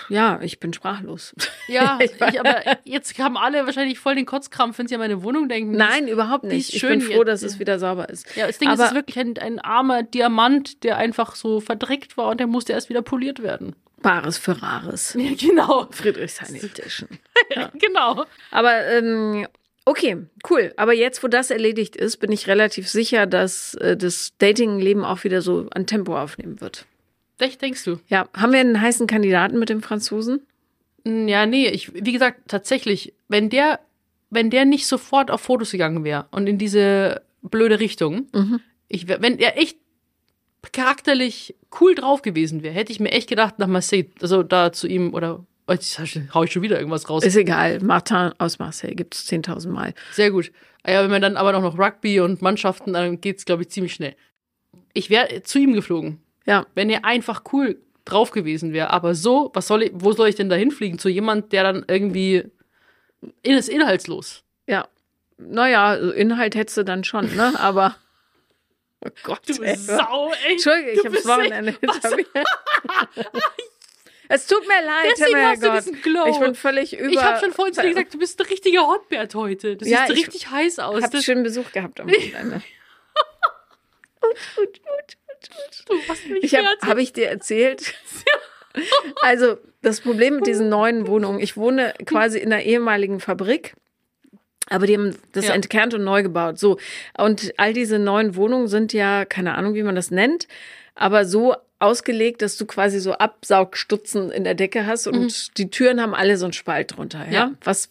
Speaker 1: ja, ich bin sprachlos. <laughs>
Speaker 2: Ja,
Speaker 1: Ich
Speaker 2: aber jetzt haben alle wahrscheinlich voll den Kotzkrampf, wenn sie an meine Wohnung denken.
Speaker 1: Nein, überhaupt nicht. Ich
Speaker 2: schön
Speaker 1: bin froh, dass es wieder sauber ist.
Speaker 2: Ja, das Ding ist, es
Speaker 1: Aber-
Speaker 2: ist wirklich ein, ein armer Diamant, der einfach so verdreckt war und der musste erst wieder poliert werden.
Speaker 1: Bares für Rares. <laughs>
Speaker 2: Ja, genau.
Speaker 1: Friedrichshain Edition. <laughs>
Speaker 2: genau.
Speaker 1: Aber ähm, okay, cool. Aber jetzt, wo das erledigt ist, bin ich relativ sicher, dass äh, das Dating-Leben auch wieder so an Tempo aufnehmen wird.
Speaker 2: Denkst du?
Speaker 1: Ja, haben wir einen heißen Kandidaten mit dem Franzosen?
Speaker 2: Ja, nee, ich, wie gesagt, tatsächlich, wenn der, wenn der nicht sofort auf Fotos gegangen wäre und in diese blöde Richtung,
Speaker 1: Mhm.
Speaker 2: ich wenn er echt charakterlich cool drauf gewesen wäre, hätte ich mir echt gedacht, nach Marseille, also da zu ihm oder oh, jetzt hau ich schon wieder irgendwas raus.
Speaker 1: Ist egal. Martin aus Marseille gibt es 10.000 Mal.
Speaker 2: Sehr gut. Ah Ja, wenn man dann aber noch Rugby und Mannschaften, dann geht's, glaube ich, ziemlich schnell. Ich wäre zu ihm geflogen.
Speaker 1: Ja,
Speaker 2: Wenn er einfach cool drauf gewesen wäre. Aber so, was soll ich, wo soll ich denn da hinfliegen? Zu jemand, der dann irgendwie ist inhaltslos.
Speaker 1: Ja. Naja, Inhalt hättest du dann schon, ne? Aber. <laughs> Oh Gott.
Speaker 2: Du <laughs>
Speaker 1: ey.
Speaker 2: Sau, ey.
Speaker 1: Entschuldige, ich hab's Wochenende hinter mir. <laughs> Es tut mir leid,
Speaker 2: Deswegen
Speaker 1: Herr
Speaker 2: hast du diesen Glow.
Speaker 1: Ich bin völlig über.
Speaker 2: Ich habe schon vorhin zu dir gesagt, du bist ein richtiger Hotbert heute. Du
Speaker 1: Ja,
Speaker 2: siehst
Speaker 1: ich
Speaker 2: richtig heiß aus.
Speaker 1: hab
Speaker 2: Das,
Speaker 1: schönen Besuch gehabt am Wochenende.
Speaker 2: Du machst mich
Speaker 1: Ich habe hab ich dir erzählt. <laughs> Also, das Problem mit diesen neuen Wohnungen, ich wohne quasi in einer ehemaligen Fabrik, aber die haben das
Speaker 2: Ja.
Speaker 1: entkernt und neu gebaut. So. Und all diese neuen Wohnungen sind ja, keine Ahnung, wie man das nennt, aber so ausgelegt, dass du quasi so Absaugstutzen in der Decke hast und die Türen haben alle so einen Spalt drunter, ja,
Speaker 2: Mhm. Ja.
Speaker 1: was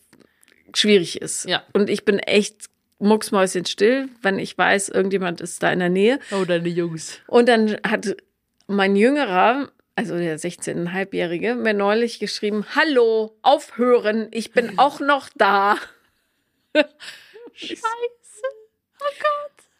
Speaker 1: schwierig ist.
Speaker 2: Ja.
Speaker 1: Und ich bin echt mucksmäuschenstill, wenn ich weiß, irgendjemand ist da in der Nähe.
Speaker 2: Oh, deine Jungs.
Speaker 1: Und dann hat mein Jüngerer, also der 16,5-Jährige, mir neulich geschrieben, hallo, aufhören, ich bin <laughs> auch noch da.
Speaker 2: Scheiße.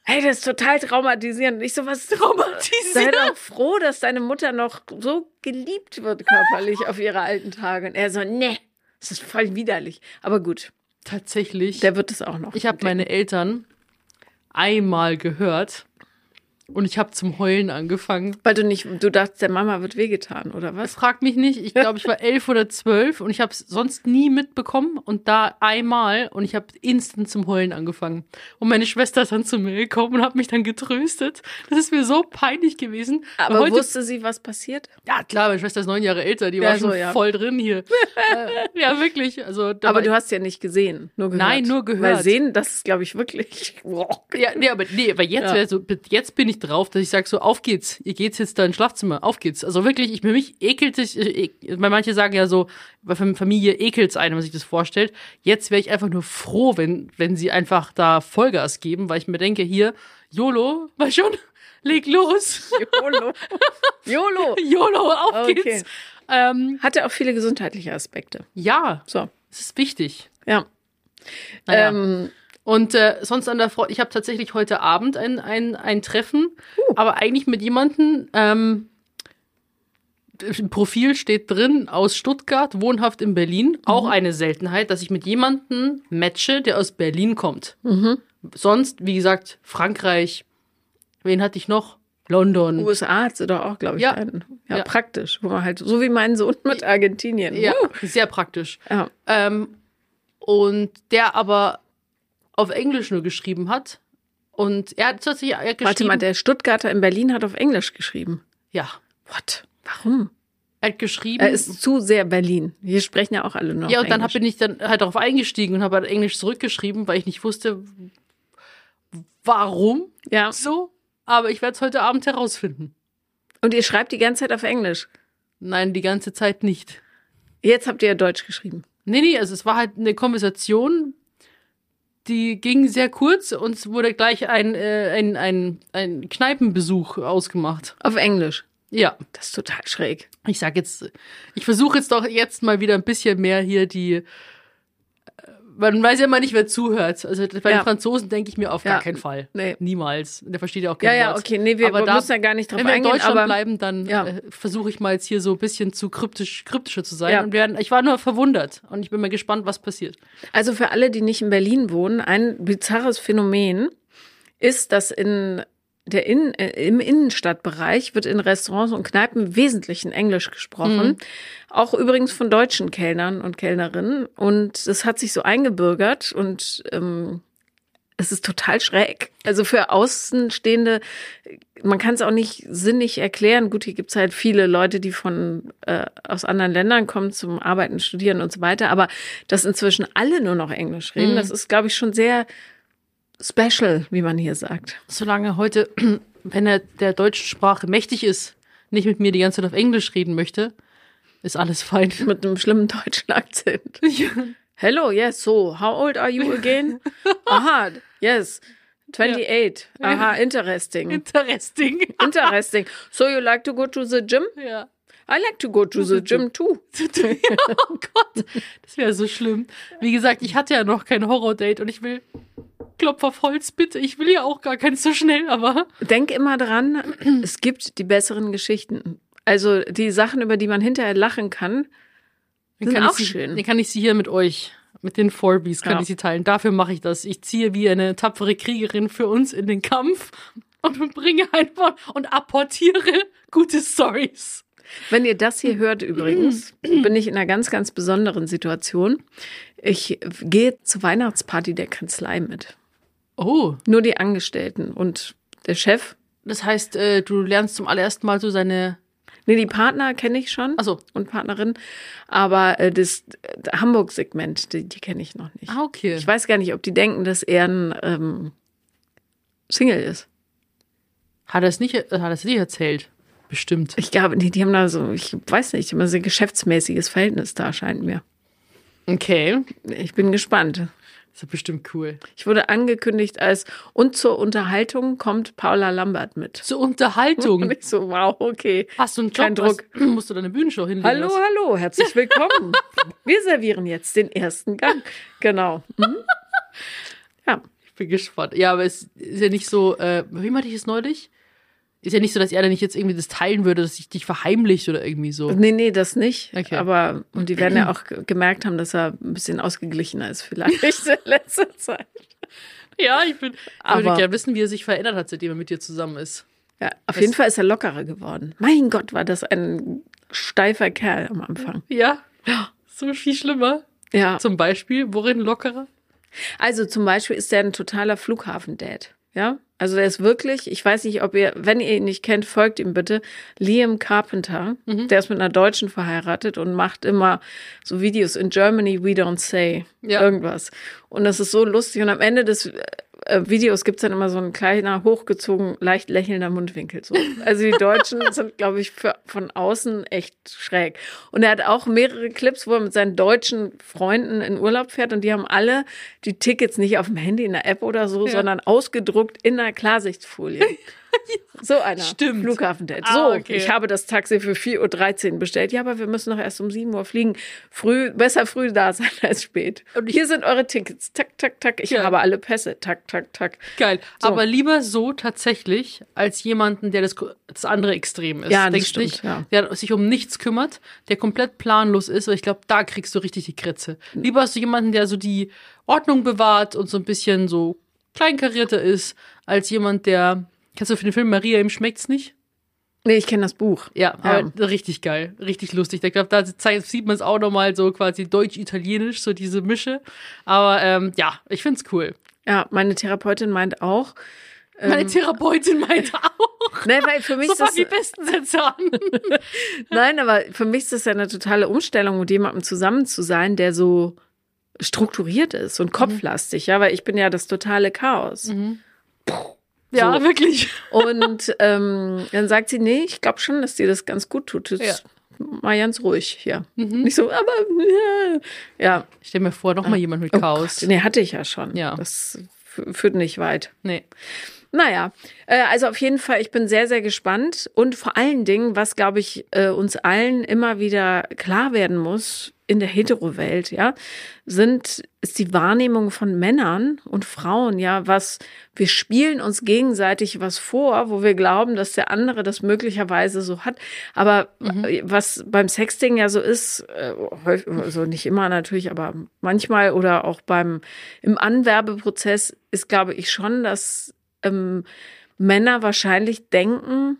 Speaker 1: Hey, das ist total traumatisierend. Und Ich so, was Sei
Speaker 2: Traumatisiert.
Speaker 1: doch froh, dass deine Mutter noch so geliebt wird körperlich auf ihre alten Tage. Und er so, ne, das ist voll widerlich. Aber gut,
Speaker 2: Tatsächlich.
Speaker 1: der wird es auch noch.
Speaker 2: ich habe meine Eltern einmal gehört und ich habe zum Heulen angefangen.
Speaker 1: Weil du nicht, du dachtest, der Mama wird wehgetan, oder was?
Speaker 2: Frag mich nicht. Ich glaube, ich war <laughs> elf oder zwölf und ich habe es sonst nie mitbekommen. Und da einmal und ich habe instant zum Heulen angefangen. Und meine Schwester ist dann zu mir gekommen und hat mich dann getröstet. Das ist mir so peinlich gewesen.
Speaker 1: Aber
Speaker 2: heute,
Speaker 1: wusste sie, was passiert?
Speaker 2: ja klar, meine Schwester ist neun Jahre älter. Die
Speaker 1: Ja,
Speaker 2: war
Speaker 1: so,
Speaker 2: schon
Speaker 1: ja.
Speaker 2: voll drin hier. <laughs> äh, ja, wirklich. Also,
Speaker 1: Aber du hast ja nicht gesehen, nur gehört.
Speaker 2: Nein, nur gehört.
Speaker 1: Weil sehen, das ist, glaube ich, wirklich. <laughs>
Speaker 2: Ja, nee, aber nee, aber jetzt
Speaker 1: Ja.
Speaker 2: so, jetzt bin ich drauf, dass ich sage so, auf geht's, ihr geht's jetzt da ins Schlafzimmer, auf geht's. Also wirklich, ich für mich ekelt sich, ek- weil manche sagen ja so, bei Fam- Familie ekelt's einen, wenn man sich das vorstellt. Jetzt wäre ich einfach nur froh, wenn, wenn sie einfach da Vollgas geben, weil ich mir denke, hier, YOLO, <laughs> war schon, leg los,
Speaker 1: YOLO. <laughs> YOLO.
Speaker 2: YOLO, auf
Speaker 1: Okay.
Speaker 2: geht's. Ähm,
Speaker 1: Hatte auch viele gesundheitliche Aspekte.
Speaker 2: ja,
Speaker 1: So,
Speaker 2: es ist wichtig.
Speaker 1: ja.
Speaker 2: Naja.
Speaker 1: Ähm,
Speaker 2: Und äh, sonst an der Front, ich habe tatsächlich heute Abend ein, ein, ein Treffen, aber eigentlich mit jemandem, ähm, im Profil steht drin, aus Stuttgart, wohnhaft in Berlin. Auch eine Seltenheit, dass ich mit jemandem matche, der aus Berlin kommt. Sonst, wie gesagt, Frankreich, wen hatte ich noch? London.
Speaker 1: USA hat doch auch, glaube ich,
Speaker 2: Ja.
Speaker 1: einen. Ja,
Speaker 2: Ja.
Speaker 1: praktisch. Wo man halt, so wie mein Sohn <laughs> mit Argentinien.
Speaker 2: Ja,
Speaker 1: Uh.
Speaker 2: sehr praktisch.
Speaker 1: ja.
Speaker 2: Ähm, und der aber auf Englisch nur geschrieben hat. Und er hat tatsächlich er hat geschrieben.
Speaker 1: Warte mal, der Stuttgarter in Berlin hat auf Englisch geschrieben.
Speaker 2: ja,
Speaker 1: What? Warum?
Speaker 2: er hat geschrieben.
Speaker 1: Er ist zu sehr Berlin. Hier sprechen ja auch alle nur
Speaker 2: ja, und dann
Speaker 1: Englisch.
Speaker 2: bin ich dann halt darauf eingestiegen und habe halt Englisch zurückgeschrieben, weil ich nicht wusste, warum
Speaker 1: Ja.
Speaker 2: so. Aber ich werde es heute Abend herausfinden.
Speaker 1: Und ihr schreibt die ganze Zeit auf Englisch.
Speaker 2: Nein, die ganze Zeit nicht.
Speaker 1: Jetzt habt ihr ja Deutsch geschrieben.
Speaker 2: Nee, nee, also es war halt eine Konversation, die ging sehr kurz und es wurde gleich ein, äh, ein, ein, ein Kneipenbesuch ausgemacht.
Speaker 1: Auf Englisch.
Speaker 2: Ja,
Speaker 1: Das ist total schräg.
Speaker 2: ich sag jetzt, ich versuche jetzt doch jetzt mal wieder ein bisschen mehr hier die. Man weiß ja immer nicht, wer zuhört. Also bei
Speaker 1: Ja.
Speaker 2: den Franzosen denke ich mir auf
Speaker 1: Ja.
Speaker 2: gar keinen Fall.
Speaker 1: Nee.
Speaker 2: Niemals. Der versteht ja auch kein
Speaker 1: Ja, ja,
Speaker 2: Wort.
Speaker 1: okay. Nee, wir,
Speaker 2: Aber da-
Speaker 1: müssen ja gar nicht drauf
Speaker 2: Wenn wir in
Speaker 1: eingehen.
Speaker 2: Deutschland bleiben, dann
Speaker 1: Ja.
Speaker 2: äh, versuche ich mal jetzt hier so ein bisschen zu kryptisch, kryptischer zu sein.
Speaker 1: Ja.
Speaker 2: Und werden, ich war nur verwundert und ich bin mal gespannt, was passiert.
Speaker 1: Also für alle, die nicht in Berlin wohnen, ein bizarres Phänomen ist, dass in der in, äh, im Innenstadtbereich wird in Restaurants und Kneipen im Wesentlichen Englisch gesprochen. Auch übrigens von deutschen Kellnern und Kellnerinnen. Und das hat sich so eingebürgert und ähm, es ist total schräg. Also für Außenstehende, man kann es auch nicht sinnig erklären. Gut, hier gibt's halt viele Leute, die von äh, aus anderen Ländern kommen zum Arbeiten, Studieren und so weiter. Aber dass inzwischen alle nur noch Englisch reden,
Speaker 2: Mhm.
Speaker 1: das ist, glaube ich, schon sehr special, wie man hier sagt.
Speaker 2: Solange heute, <clears throat> wenn er der deutschen Sprache mächtig ist, nicht mit mir die ganze Zeit auf Englisch reden möchte, ist alles fein. <laughs>
Speaker 1: Mit einem schlimmen deutschen Akzent. <laughs> Hello, yes, so, how old are you again? <laughs> Aha, yes, 28. Aha, interesting.
Speaker 2: Interesting.
Speaker 1: Interesting. So you like to go to the gym?
Speaker 2: ja.
Speaker 1: I like to go to the gym too.
Speaker 2: oh Gott, das wäre so schlimm. Wie gesagt, ich hatte ja noch kein Horror-Date und ich will Klopf auf Holz, bitte. Ich will ja auch gar keins so schnell, aber
Speaker 1: Denk immer dran, <clears throat> es gibt die besseren Geschichten. Also die Sachen, über die man hinterher lachen kann, sind
Speaker 2: kann
Speaker 1: auch
Speaker 2: ich sie,
Speaker 1: schön.
Speaker 2: Dann kann ich sie hier mit euch, mit den Forbies, kann
Speaker 1: Ja.
Speaker 2: ich sie teilen. Dafür mache ich das. Ich ziehe wie eine tapfere Kriegerin für uns in den Kampf und <laughs> bringe einfach und apportiere gute Stories.
Speaker 1: Wenn ihr das hier hört übrigens, <clears throat> bin ich in einer ganz, ganz besonderen Situation. Ich gehe zur Weihnachtsparty der Kanzlei mit.
Speaker 2: Oh,
Speaker 1: Nur die Angestellten und der Chef.
Speaker 2: das heißt, äh, du lernst zum allerersten Mal so seine.
Speaker 1: Nee, die Partner kenne ich schon
Speaker 2: Achso,
Speaker 1: und Partnerin. Aber äh, das äh, Hamburg-Segment, die, die kenne ich noch nicht.
Speaker 2: ah, okay.
Speaker 1: Ich weiß gar nicht, ob die denken, dass er ein ähm, Single ist.
Speaker 2: Hat er es nicht, hat er es nicht erzählt? Bestimmt.
Speaker 1: Ich glaube, die, die haben da so, ich weiß nicht, immer so ein geschäftsmäßiges Verhältnis da, scheint mir.
Speaker 2: Okay.
Speaker 1: Ich bin gespannt.
Speaker 2: Das ist bestimmt cool.
Speaker 1: Ich wurde angekündigt als und zur Unterhaltung kommt Paula Lambert mit.
Speaker 2: Zur Unterhaltung. <laughs>
Speaker 1: Und ich so, wow, okay.
Speaker 2: Hast du einen Job?
Speaker 1: Kein Druck.
Speaker 2: Was, <clears throat> musst du deine Bühnenshow hinlegen?
Speaker 1: Hallo,
Speaker 2: lassen?
Speaker 1: hallo, herzlich willkommen. <laughs> Wir servieren jetzt den ersten Gang. Genau. Mhm. <laughs> Ja,
Speaker 2: Ich bin gespannt. Ja, aber es ist ja nicht so, äh, wie meinte ich es neulich? Ist ja nicht so, dass er dann nicht jetzt irgendwie das teilen würde, dass ich dich verheimlicht oder irgendwie so.
Speaker 1: nee, nee, das nicht.
Speaker 2: Okay.
Speaker 1: Aber, und die werden ja auch ge- gemerkt haben, dass er ein bisschen ausgeglichener ist vielleicht in letzter Zeit.
Speaker 2: Ja, ich bin. Ich würde
Speaker 1: Aber-
Speaker 2: gerne wissen, wie er sich verändert hat, seitdem er mit dir zusammen ist.
Speaker 1: Ja, auf jeden Fall ist er lockerer geworden. Mein Gott, war das ein steifer Kerl am Anfang.
Speaker 2: Ja. So viel schlimmer.
Speaker 1: Ja.
Speaker 2: Zum Beispiel, worin lockerer?
Speaker 1: Also zum Beispiel ist er ein totaler Flughafen-Dad. Ja, also er ist wirklich, ich weiß nicht, ob ihr, wenn ihr ihn nicht kennt, folgt ihm bitte. Liam Carpenter, der ist mit einer Deutschen verheiratet und macht immer so Videos in Germany we don't say
Speaker 2: Ja.
Speaker 1: irgendwas. Und das ist so lustig. Und am Ende des äh, Videos gibt's dann immer so ein kleiner, hochgezogen, leicht lächelnder Mundwinkel. So. Also die Deutschen <laughs> sind, glaube ich, für, von außen echt schräg. Und er hat auch mehrere Clips, wo er mit seinen deutschen Freunden in Urlaub fährt und die haben alle die Tickets nicht auf dem Handy in der App oder so,
Speaker 2: Ja.
Speaker 1: sondern ausgedruckt in einer Klarsichtfolie. <laughs> So einer.
Speaker 2: Stimmt.
Speaker 1: Flughafen-Date.
Speaker 2: Ah,
Speaker 1: So,
Speaker 2: okay.
Speaker 1: ich habe das Taxi für 4.13 Uhr bestellt. Ja, aber wir müssen noch erst um 7 Uhr fliegen. Früh, besser früh da sein <laughs> als spät. Und hier sind eure Tickets. Tak, tak, tak. Ich
Speaker 2: Ja.
Speaker 1: habe alle Pässe. Tak, tak, tak.
Speaker 2: Geil.
Speaker 1: So.
Speaker 2: Aber lieber so tatsächlich, als jemanden, der das, das andere Extrem ist.
Speaker 1: Ja, das stimmt,
Speaker 2: nicht,
Speaker 1: ja.
Speaker 2: der sich um nichts kümmert, der komplett planlos ist, weil ich glaube, da kriegst du richtig die Kritze. Lieber hast du jemanden, der so die Ordnung bewahrt und so ein bisschen so kleinkarierter ist, als jemand, der. Kennst du für den Film Maria, ihm schmeckt's nicht?
Speaker 1: Nee, ich kenne das Buch.
Speaker 2: Ja, aber richtig geil, richtig lustig. Ich glaube, da sieht man es auch nochmal so quasi deutsch-italienisch, so diese Mische. Aber ähm, ja, ich find's cool.
Speaker 1: Ja, meine Therapeutin meint auch.
Speaker 2: Meine Therapeutin meinte auch. <laughs>
Speaker 1: Ne, weil für mich
Speaker 2: So
Speaker 1: das,
Speaker 2: die besten Sätze an. <laughs>
Speaker 1: nein, aber für mich ist das ja eine totale Umstellung, mit jemandem zusammen zu sein, der so strukturiert ist und kopflastig, ja, weil ich bin ja das totale Chaos.
Speaker 2: Ja,
Speaker 1: So.
Speaker 2: wirklich.
Speaker 1: Und ähm, dann sagt sie, nee, ich glaube schon, dass dir das ganz gut tut. Das
Speaker 2: Ja.
Speaker 1: Mal ganz ruhig hier. Nicht so, aber ja. ja.
Speaker 2: Ich stell mir vor, noch mal jemand mit
Speaker 1: Oh
Speaker 2: Chaos.
Speaker 1: Gott, nee, hatte ich ja schon.
Speaker 2: Ja.
Speaker 1: Das führt nicht weit.
Speaker 2: Nee.
Speaker 1: Naja, äh, also auf jeden Fall, ich bin sehr, sehr gespannt. Und vor allen Dingen, was, glaube ich, äh, uns allen immer wieder klar werden muss in der Hetero-Welt, ja, sind, ist die Wahrnehmung von Männern und Frauen, ja, was, wir spielen uns gegenseitig was vor, wo wir glauben, dass der andere das möglicherweise so hat. Aber äh, was beim Sexting ja so ist, äh, häufig, also nicht immer natürlich, aber manchmal oder auch beim, im Anwerbeprozess ist, glaube ich, schon, dass ähm, Männer wahrscheinlich denken,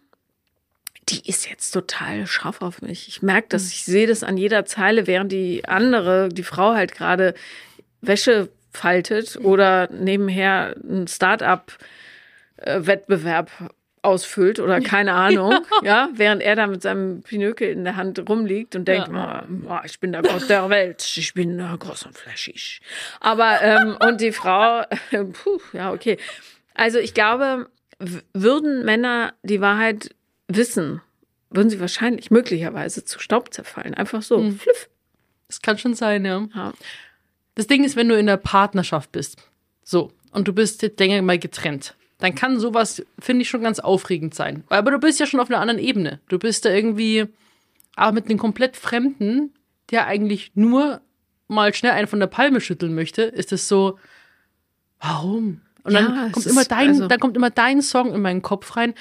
Speaker 1: die ist jetzt total scharf auf mich. Ich merke das, ich sehe das an jeder Zeile, während die andere, die Frau halt gerade Wäsche faltet oder nebenher ein Start-up-Wettbewerb ausfüllt oder <laughs> keine Ahnung, ja. während er da mit seinem Pinökel in der Hand rumliegt und denkt,
Speaker 2: Ja.
Speaker 1: "Oh, oh, ich bin der Gott der Welt, ich bin äh, groß und fläschig. Aber, ähm, und die Frau, <laughs> puh, ja, okay. Also ich glaube, würden Männer die Wahrheit wissen, würden sie wahrscheinlich möglicherweise zu Staub zerfallen. Einfach so.
Speaker 2: Hm.
Speaker 1: Fliff.
Speaker 2: Das kann schon sein, ja.
Speaker 1: Ja.
Speaker 2: Das Ding ist, wenn du in der Partnerschaft bist, so, und du bist jetzt länger mal getrennt, dann kann sowas, finde ich, schon ganz aufregend sein. Aber du bist ja schon auf einer anderen Ebene. Du bist da irgendwie, aber mit einem komplett Fremden, der eigentlich nur mal schnell einen von der Palme schütteln möchte, ist es so, warum? Und
Speaker 1: Ja,
Speaker 2: dann kommt immer dein,
Speaker 1: also-
Speaker 2: dann kommt immer dein Song in meinen Kopf rein.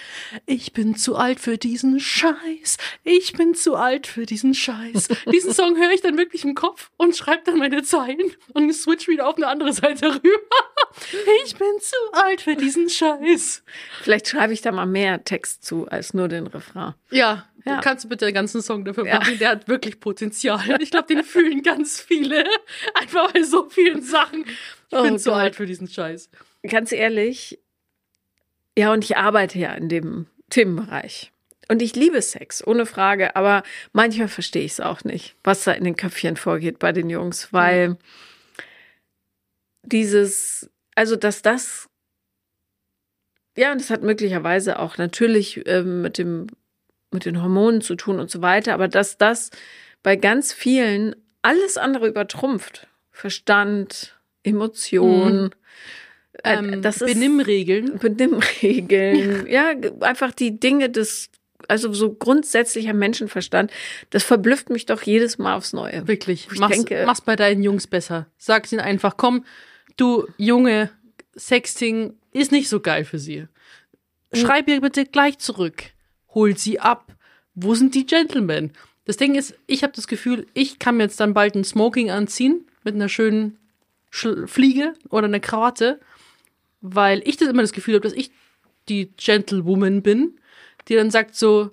Speaker 2: Ich bin zu alt für diesen Scheiß. Ich bin zu alt für diesen Scheiß. <laughs> Diesen Song höre ich dann wirklich im Kopf und schreibe dann meine Zeilen und switch wieder auf eine andere Seite <laughs> rüber. Ich bin zu alt für diesen Scheiß.
Speaker 1: Vielleicht schreibe ich da mal mehr Text zu als nur den Refrain.
Speaker 2: Ja,
Speaker 1: Ja.
Speaker 2: kannst du bitte den ganzen Song dafür
Speaker 1: Ja.
Speaker 2: machen? Der hat wirklich Potenzial. Ich glaube, den fühlen ganz viele. <laughs> Einfach bei so vielen Sachen. Ich
Speaker 1: Oh
Speaker 2: bin zu
Speaker 1: Gott.
Speaker 2: alt für diesen Scheiß.
Speaker 1: Ganz ehrlich, ja, und ich arbeite ja in dem Themenbereich. Und ich liebe Sex, ohne Frage, aber manchmal verstehe ich es auch nicht, was da in den Köpfchen vorgeht bei den Jungs, weil dieses, also dass das, ja, und das hat möglicherweise auch natürlich ähm, mit dem, mit den Hormonen zu tun und so weiter, aber dass das bei ganz vielen alles andere übertrumpft. Verstand, Emotion, äh,
Speaker 2: Ähm,
Speaker 1: das ist
Speaker 2: Benimmregeln.
Speaker 1: Benimmregeln, <laughs> ja, einfach die Dinge des, also so grundsätzlicher Menschenverstand, das verblüfft mich doch jedes Mal aufs Neue.
Speaker 2: Wirklich.
Speaker 1: Ich
Speaker 2: Mach's,
Speaker 1: denke-
Speaker 2: mach's bei deinen Jungs besser. Sag's ihnen einfach, komm, du Junge, Sexting ist nicht so geil für sie. Schreib ihr bitte gleich zurück. Hol sie ab. Wo sind die Gentlemen? Das Ding ist, ich habe das Gefühl, ich kann mir jetzt dann bald ein Smoking anziehen mit einer schönen Schl Fliege oder einer Krawatte, weil ich das immer das Gefühl habe, dass ich die Gentlewoman bin, die dann sagt so,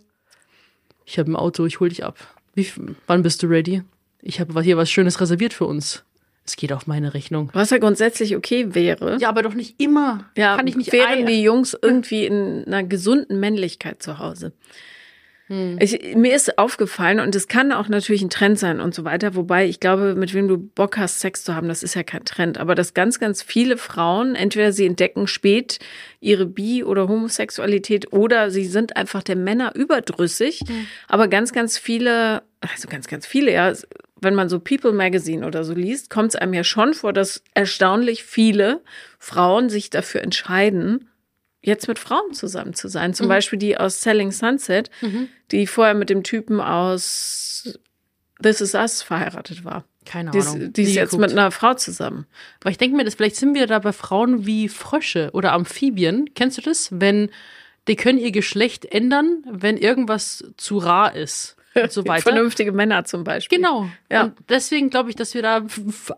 Speaker 2: ich habe ein Auto, ich hol dich ab. Wie, wann bist du ready? Ich habe hier was Schönes reserviert für uns. Es geht auf meine Rechnung.
Speaker 1: Was ja grundsätzlich okay wäre.
Speaker 2: Ja, aber doch nicht immer.
Speaker 1: Ja,
Speaker 2: Kann ich nicht
Speaker 1: wären die Jungs irgendwie in einer gesunden Männlichkeit zu Hause.
Speaker 2: Hm.
Speaker 1: Ich, mir ist aufgefallen, und es kann auch natürlich ein Trend sein und so weiter, wobei ich glaube, mit wem du Bock hast, Sex zu haben, das ist ja kein Trend, aber dass ganz, ganz viele Frauen, entweder sie entdecken spät ihre Bi- oder Homosexualität oder sie sind einfach der Männer überdrüssig,
Speaker 2: Hm.
Speaker 1: aber ganz, ganz viele, also ganz, ganz viele, ja, wenn man so People Magazine oder so liest, kommt es einem ja schon vor, dass erstaunlich viele Frauen sich dafür entscheiden, jetzt mit Frauen zusammen zu sein. Zum Beispiel die aus Selling Sunset, die vorher mit dem Typen aus This Is Us verheiratet war.
Speaker 2: Keine
Speaker 1: Die
Speaker 2: Ahnung.
Speaker 1: ist, die ist jetzt
Speaker 2: geguckt.
Speaker 1: mit einer Frau zusammen.
Speaker 2: Aber ich denke mir, dass vielleicht sind wir da bei Frauen wie Frösche oder Amphibien. Kennst du das? Wenn die können ihr Geschlecht ändern, wenn irgendwas zu rar ist und <laughs> so weiter.
Speaker 1: Vernünftige Männer zum Beispiel.
Speaker 2: Genau.
Speaker 1: Ja.
Speaker 2: Und deswegen glaube ich, dass wir da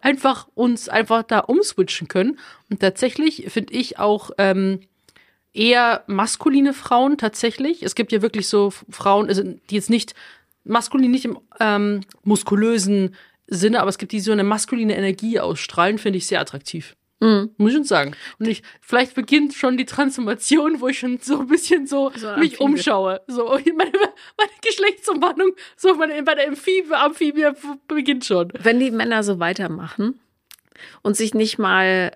Speaker 2: einfach uns einfach da umswitchen können. Und tatsächlich finde ich auch ähm, eher maskuline Frauen tatsächlich. Es gibt ja wirklich so Frauen, also die jetzt nicht maskulin, nicht im ähm, muskulösen Sinne, aber es gibt die so eine maskuline Energie ausstrahlen, finde ich sehr attraktiv.
Speaker 1: Mhm.
Speaker 2: Muss ich schon sagen. Und ich, vielleicht beginnt schon die Transformation, wo ich schon so ein bisschen so,
Speaker 1: So
Speaker 2: mich
Speaker 1: Amphibie.
Speaker 2: umschaue. So, <laughs> meine, meine Geschlechtsumwandlung, so meine, bei der Amphibie, Amphibie beginnt schon.
Speaker 1: Wenn die Männer so weitermachen und sich nicht mal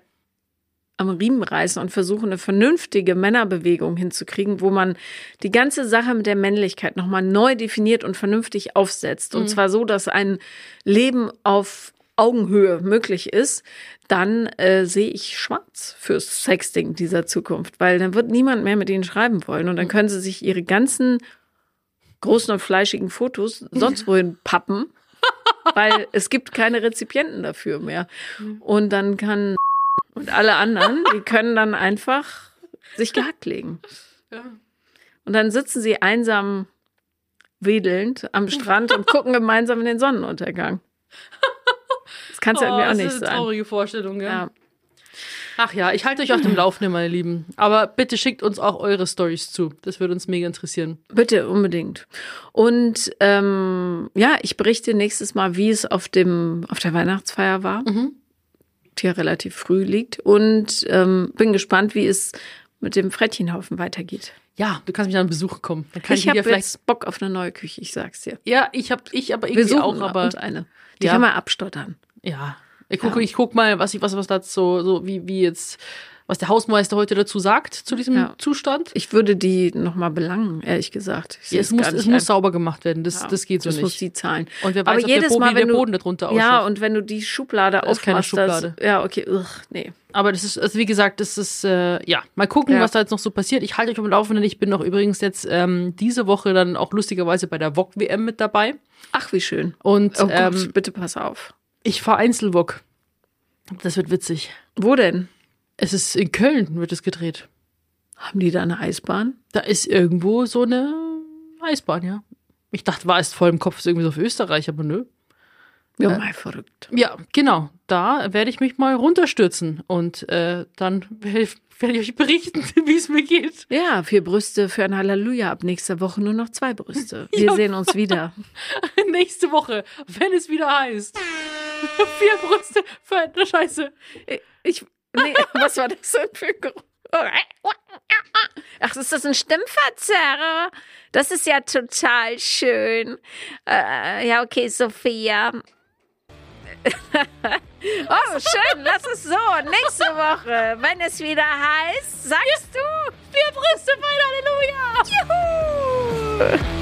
Speaker 1: am Riemen reißen und versuchen, eine vernünftige Männerbewegung hinzukriegen, wo man die ganze Sache mit der Männlichkeit nochmal neu definiert und vernünftig aufsetzt. Und zwar so, dass ein Leben auf Augenhöhe möglich ist, dann äh, sehe ich schwarz fürs Sexting dieser Zukunft, weil dann wird niemand mehr mit ihnen schreiben wollen und dann können sie sich ihre ganzen großen und fleischigen Fotos <laughs> sonst wohin pappen, weil es gibt keine Rezipienten dafür mehr. Und dann kann und alle anderen, die können dann einfach sich gehackt legen.
Speaker 2: Ja.
Speaker 1: Und dann sitzen sie einsam wedelnd am Strand und gucken gemeinsam in den Sonnenuntergang. Das kann es ja irgendwie auch
Speaker 2: Oh, das
Speaker 1: nicht
Speaker 2: ist eine
Speaker 1: sein.
Speaker 2: traurige Vorstellung, ja.
Speaker 1: Ja.
Speaker 2: Ach ja, ich halte euch auf dem Laufenden, meine Lieben. Aber bitte schickt uns auch eure Stories zu. Das würde uns mega interessieren.
Speaker 1: Bitte, unbedingt. Und ähm, ja, ich berichte nächstes Mal, wie es auf dem auf der Weihnachtsfeier war,
Speaker 2: Mhm.
Speaker 1: Die ja relativ früh liegt. Und ähm, bin gespannt, wie es mit dem Frettchenhaufen weitergeht.
Speaker 2: Ja, du kannst mich dann besuchen kommen. Dann kann ich,
Speaker 1: ich habe
Speaker 2: vielleicht.
Speaker 1: jetzt Bock auf eine neue Küche, ich sag's dir.
Speaker 2: Ja, ich habe ich aber irgendwie auch, aber
Speaker 1: uns eine. Die
Speaker 2: Ja.
Speaker 1: kann man abstottern.
Speaker 2: ja. Ich gucke
Speaker 1: Ja.
Speaker 2: ich guck mal, was ich was was dazu so so wie wie jetzt was der Hausmeister heute dazu sagt zu diesem
Speaker 1: Ja.
Speaker 2: Zustand.
Speaker 1: Ich würde die nochmal belangen, ehrlich gesagt.
Speaker 2: Ja, es muss, es muss sauber gemacht werden. Das,
Speaker 1: Ja,
Speaker 2: das geht so
Speaker 1: das
Speaker 2: nicht.
Speaker 1: muss die zahlen.
Speaker 2: Und wer weiß,
Speaker 1: Aber
Speaker 2: ob
Speaker 1: jedes Mal, wenn du
Speaker 2: Boden darunter ausschaut.
Speaker 1: ja, und wenn du die Schublade
Speaker 2: ist keine
Speaker 1: aufmachst,
Speaker 2: Schublade.
Speaker 1: Das, ja, okay, ugh, nee.
Speaker 2: Aber das ist, also wie gesagt, das ist, äh, ja, mal gucken,
Speaker 1: Ja.
Speaker 2: was da jetzt noch so passiert. Ich halte euch auf dem Laufenden. Ich bin noch übrigens jetzt ähm, diese Woche dann auch lustigerweise bei der VOG-WM mit dabei.
Speaker 1: Ach, wie schön.
Speaker 2: Und
Speaker 1: Oh Gott,
Speaker 2: ähm,
Speaker 1: bitte pass auf.
Speaker 2: ich fahre Einzelwok. Das wird witzig.
Speaker 1: Wo denn?
Speaker 2: Es ist in Köln, wird es gedreht.
Speaker 1: Haben die da eine Eisbahn?
Speaker 2: Da ist irgendwo so eine Eisbahn, ja. Ich dachte, war es voll im Kopf, ist irgendwie so für Österreich, aber nö.
Speaker 1: Ja,
Speaker 2: Äh,
Speaker 1: mal verrückt.
Speaker 2: Ja, genau. Da werde ich mich mal runterstürzen und äh, dann werde ich, werde ich euch berichten, <laughs> wie es mir geht.
Speaker 1: Ja, vier Brüste für ein Halleluja. Ab nächster Woche nur noch zwei Brüste. <laughs> Wir
Speaker 2: Ja.
Speaker 1: sehen uns wieder. <laughs>
Speaker 2: Nächste Woche, wenn es wieder heißt. Vier Brüste für eine Scheiße.
Speaker 1: Ich, nee, <laughs> was war das denn für ein Geruch? Ach, ist das ein Stimmverzerrer? Das ist ja total schön. Äh, ja, okay, Sophia. <laughs> oh, schön, lass es so. Nächste Woche, wenn es wieder heißt, sagst du,
Speaker 2: Vier Brüste für ein Halleluja.
Speaker 1: Juhu! <laughs>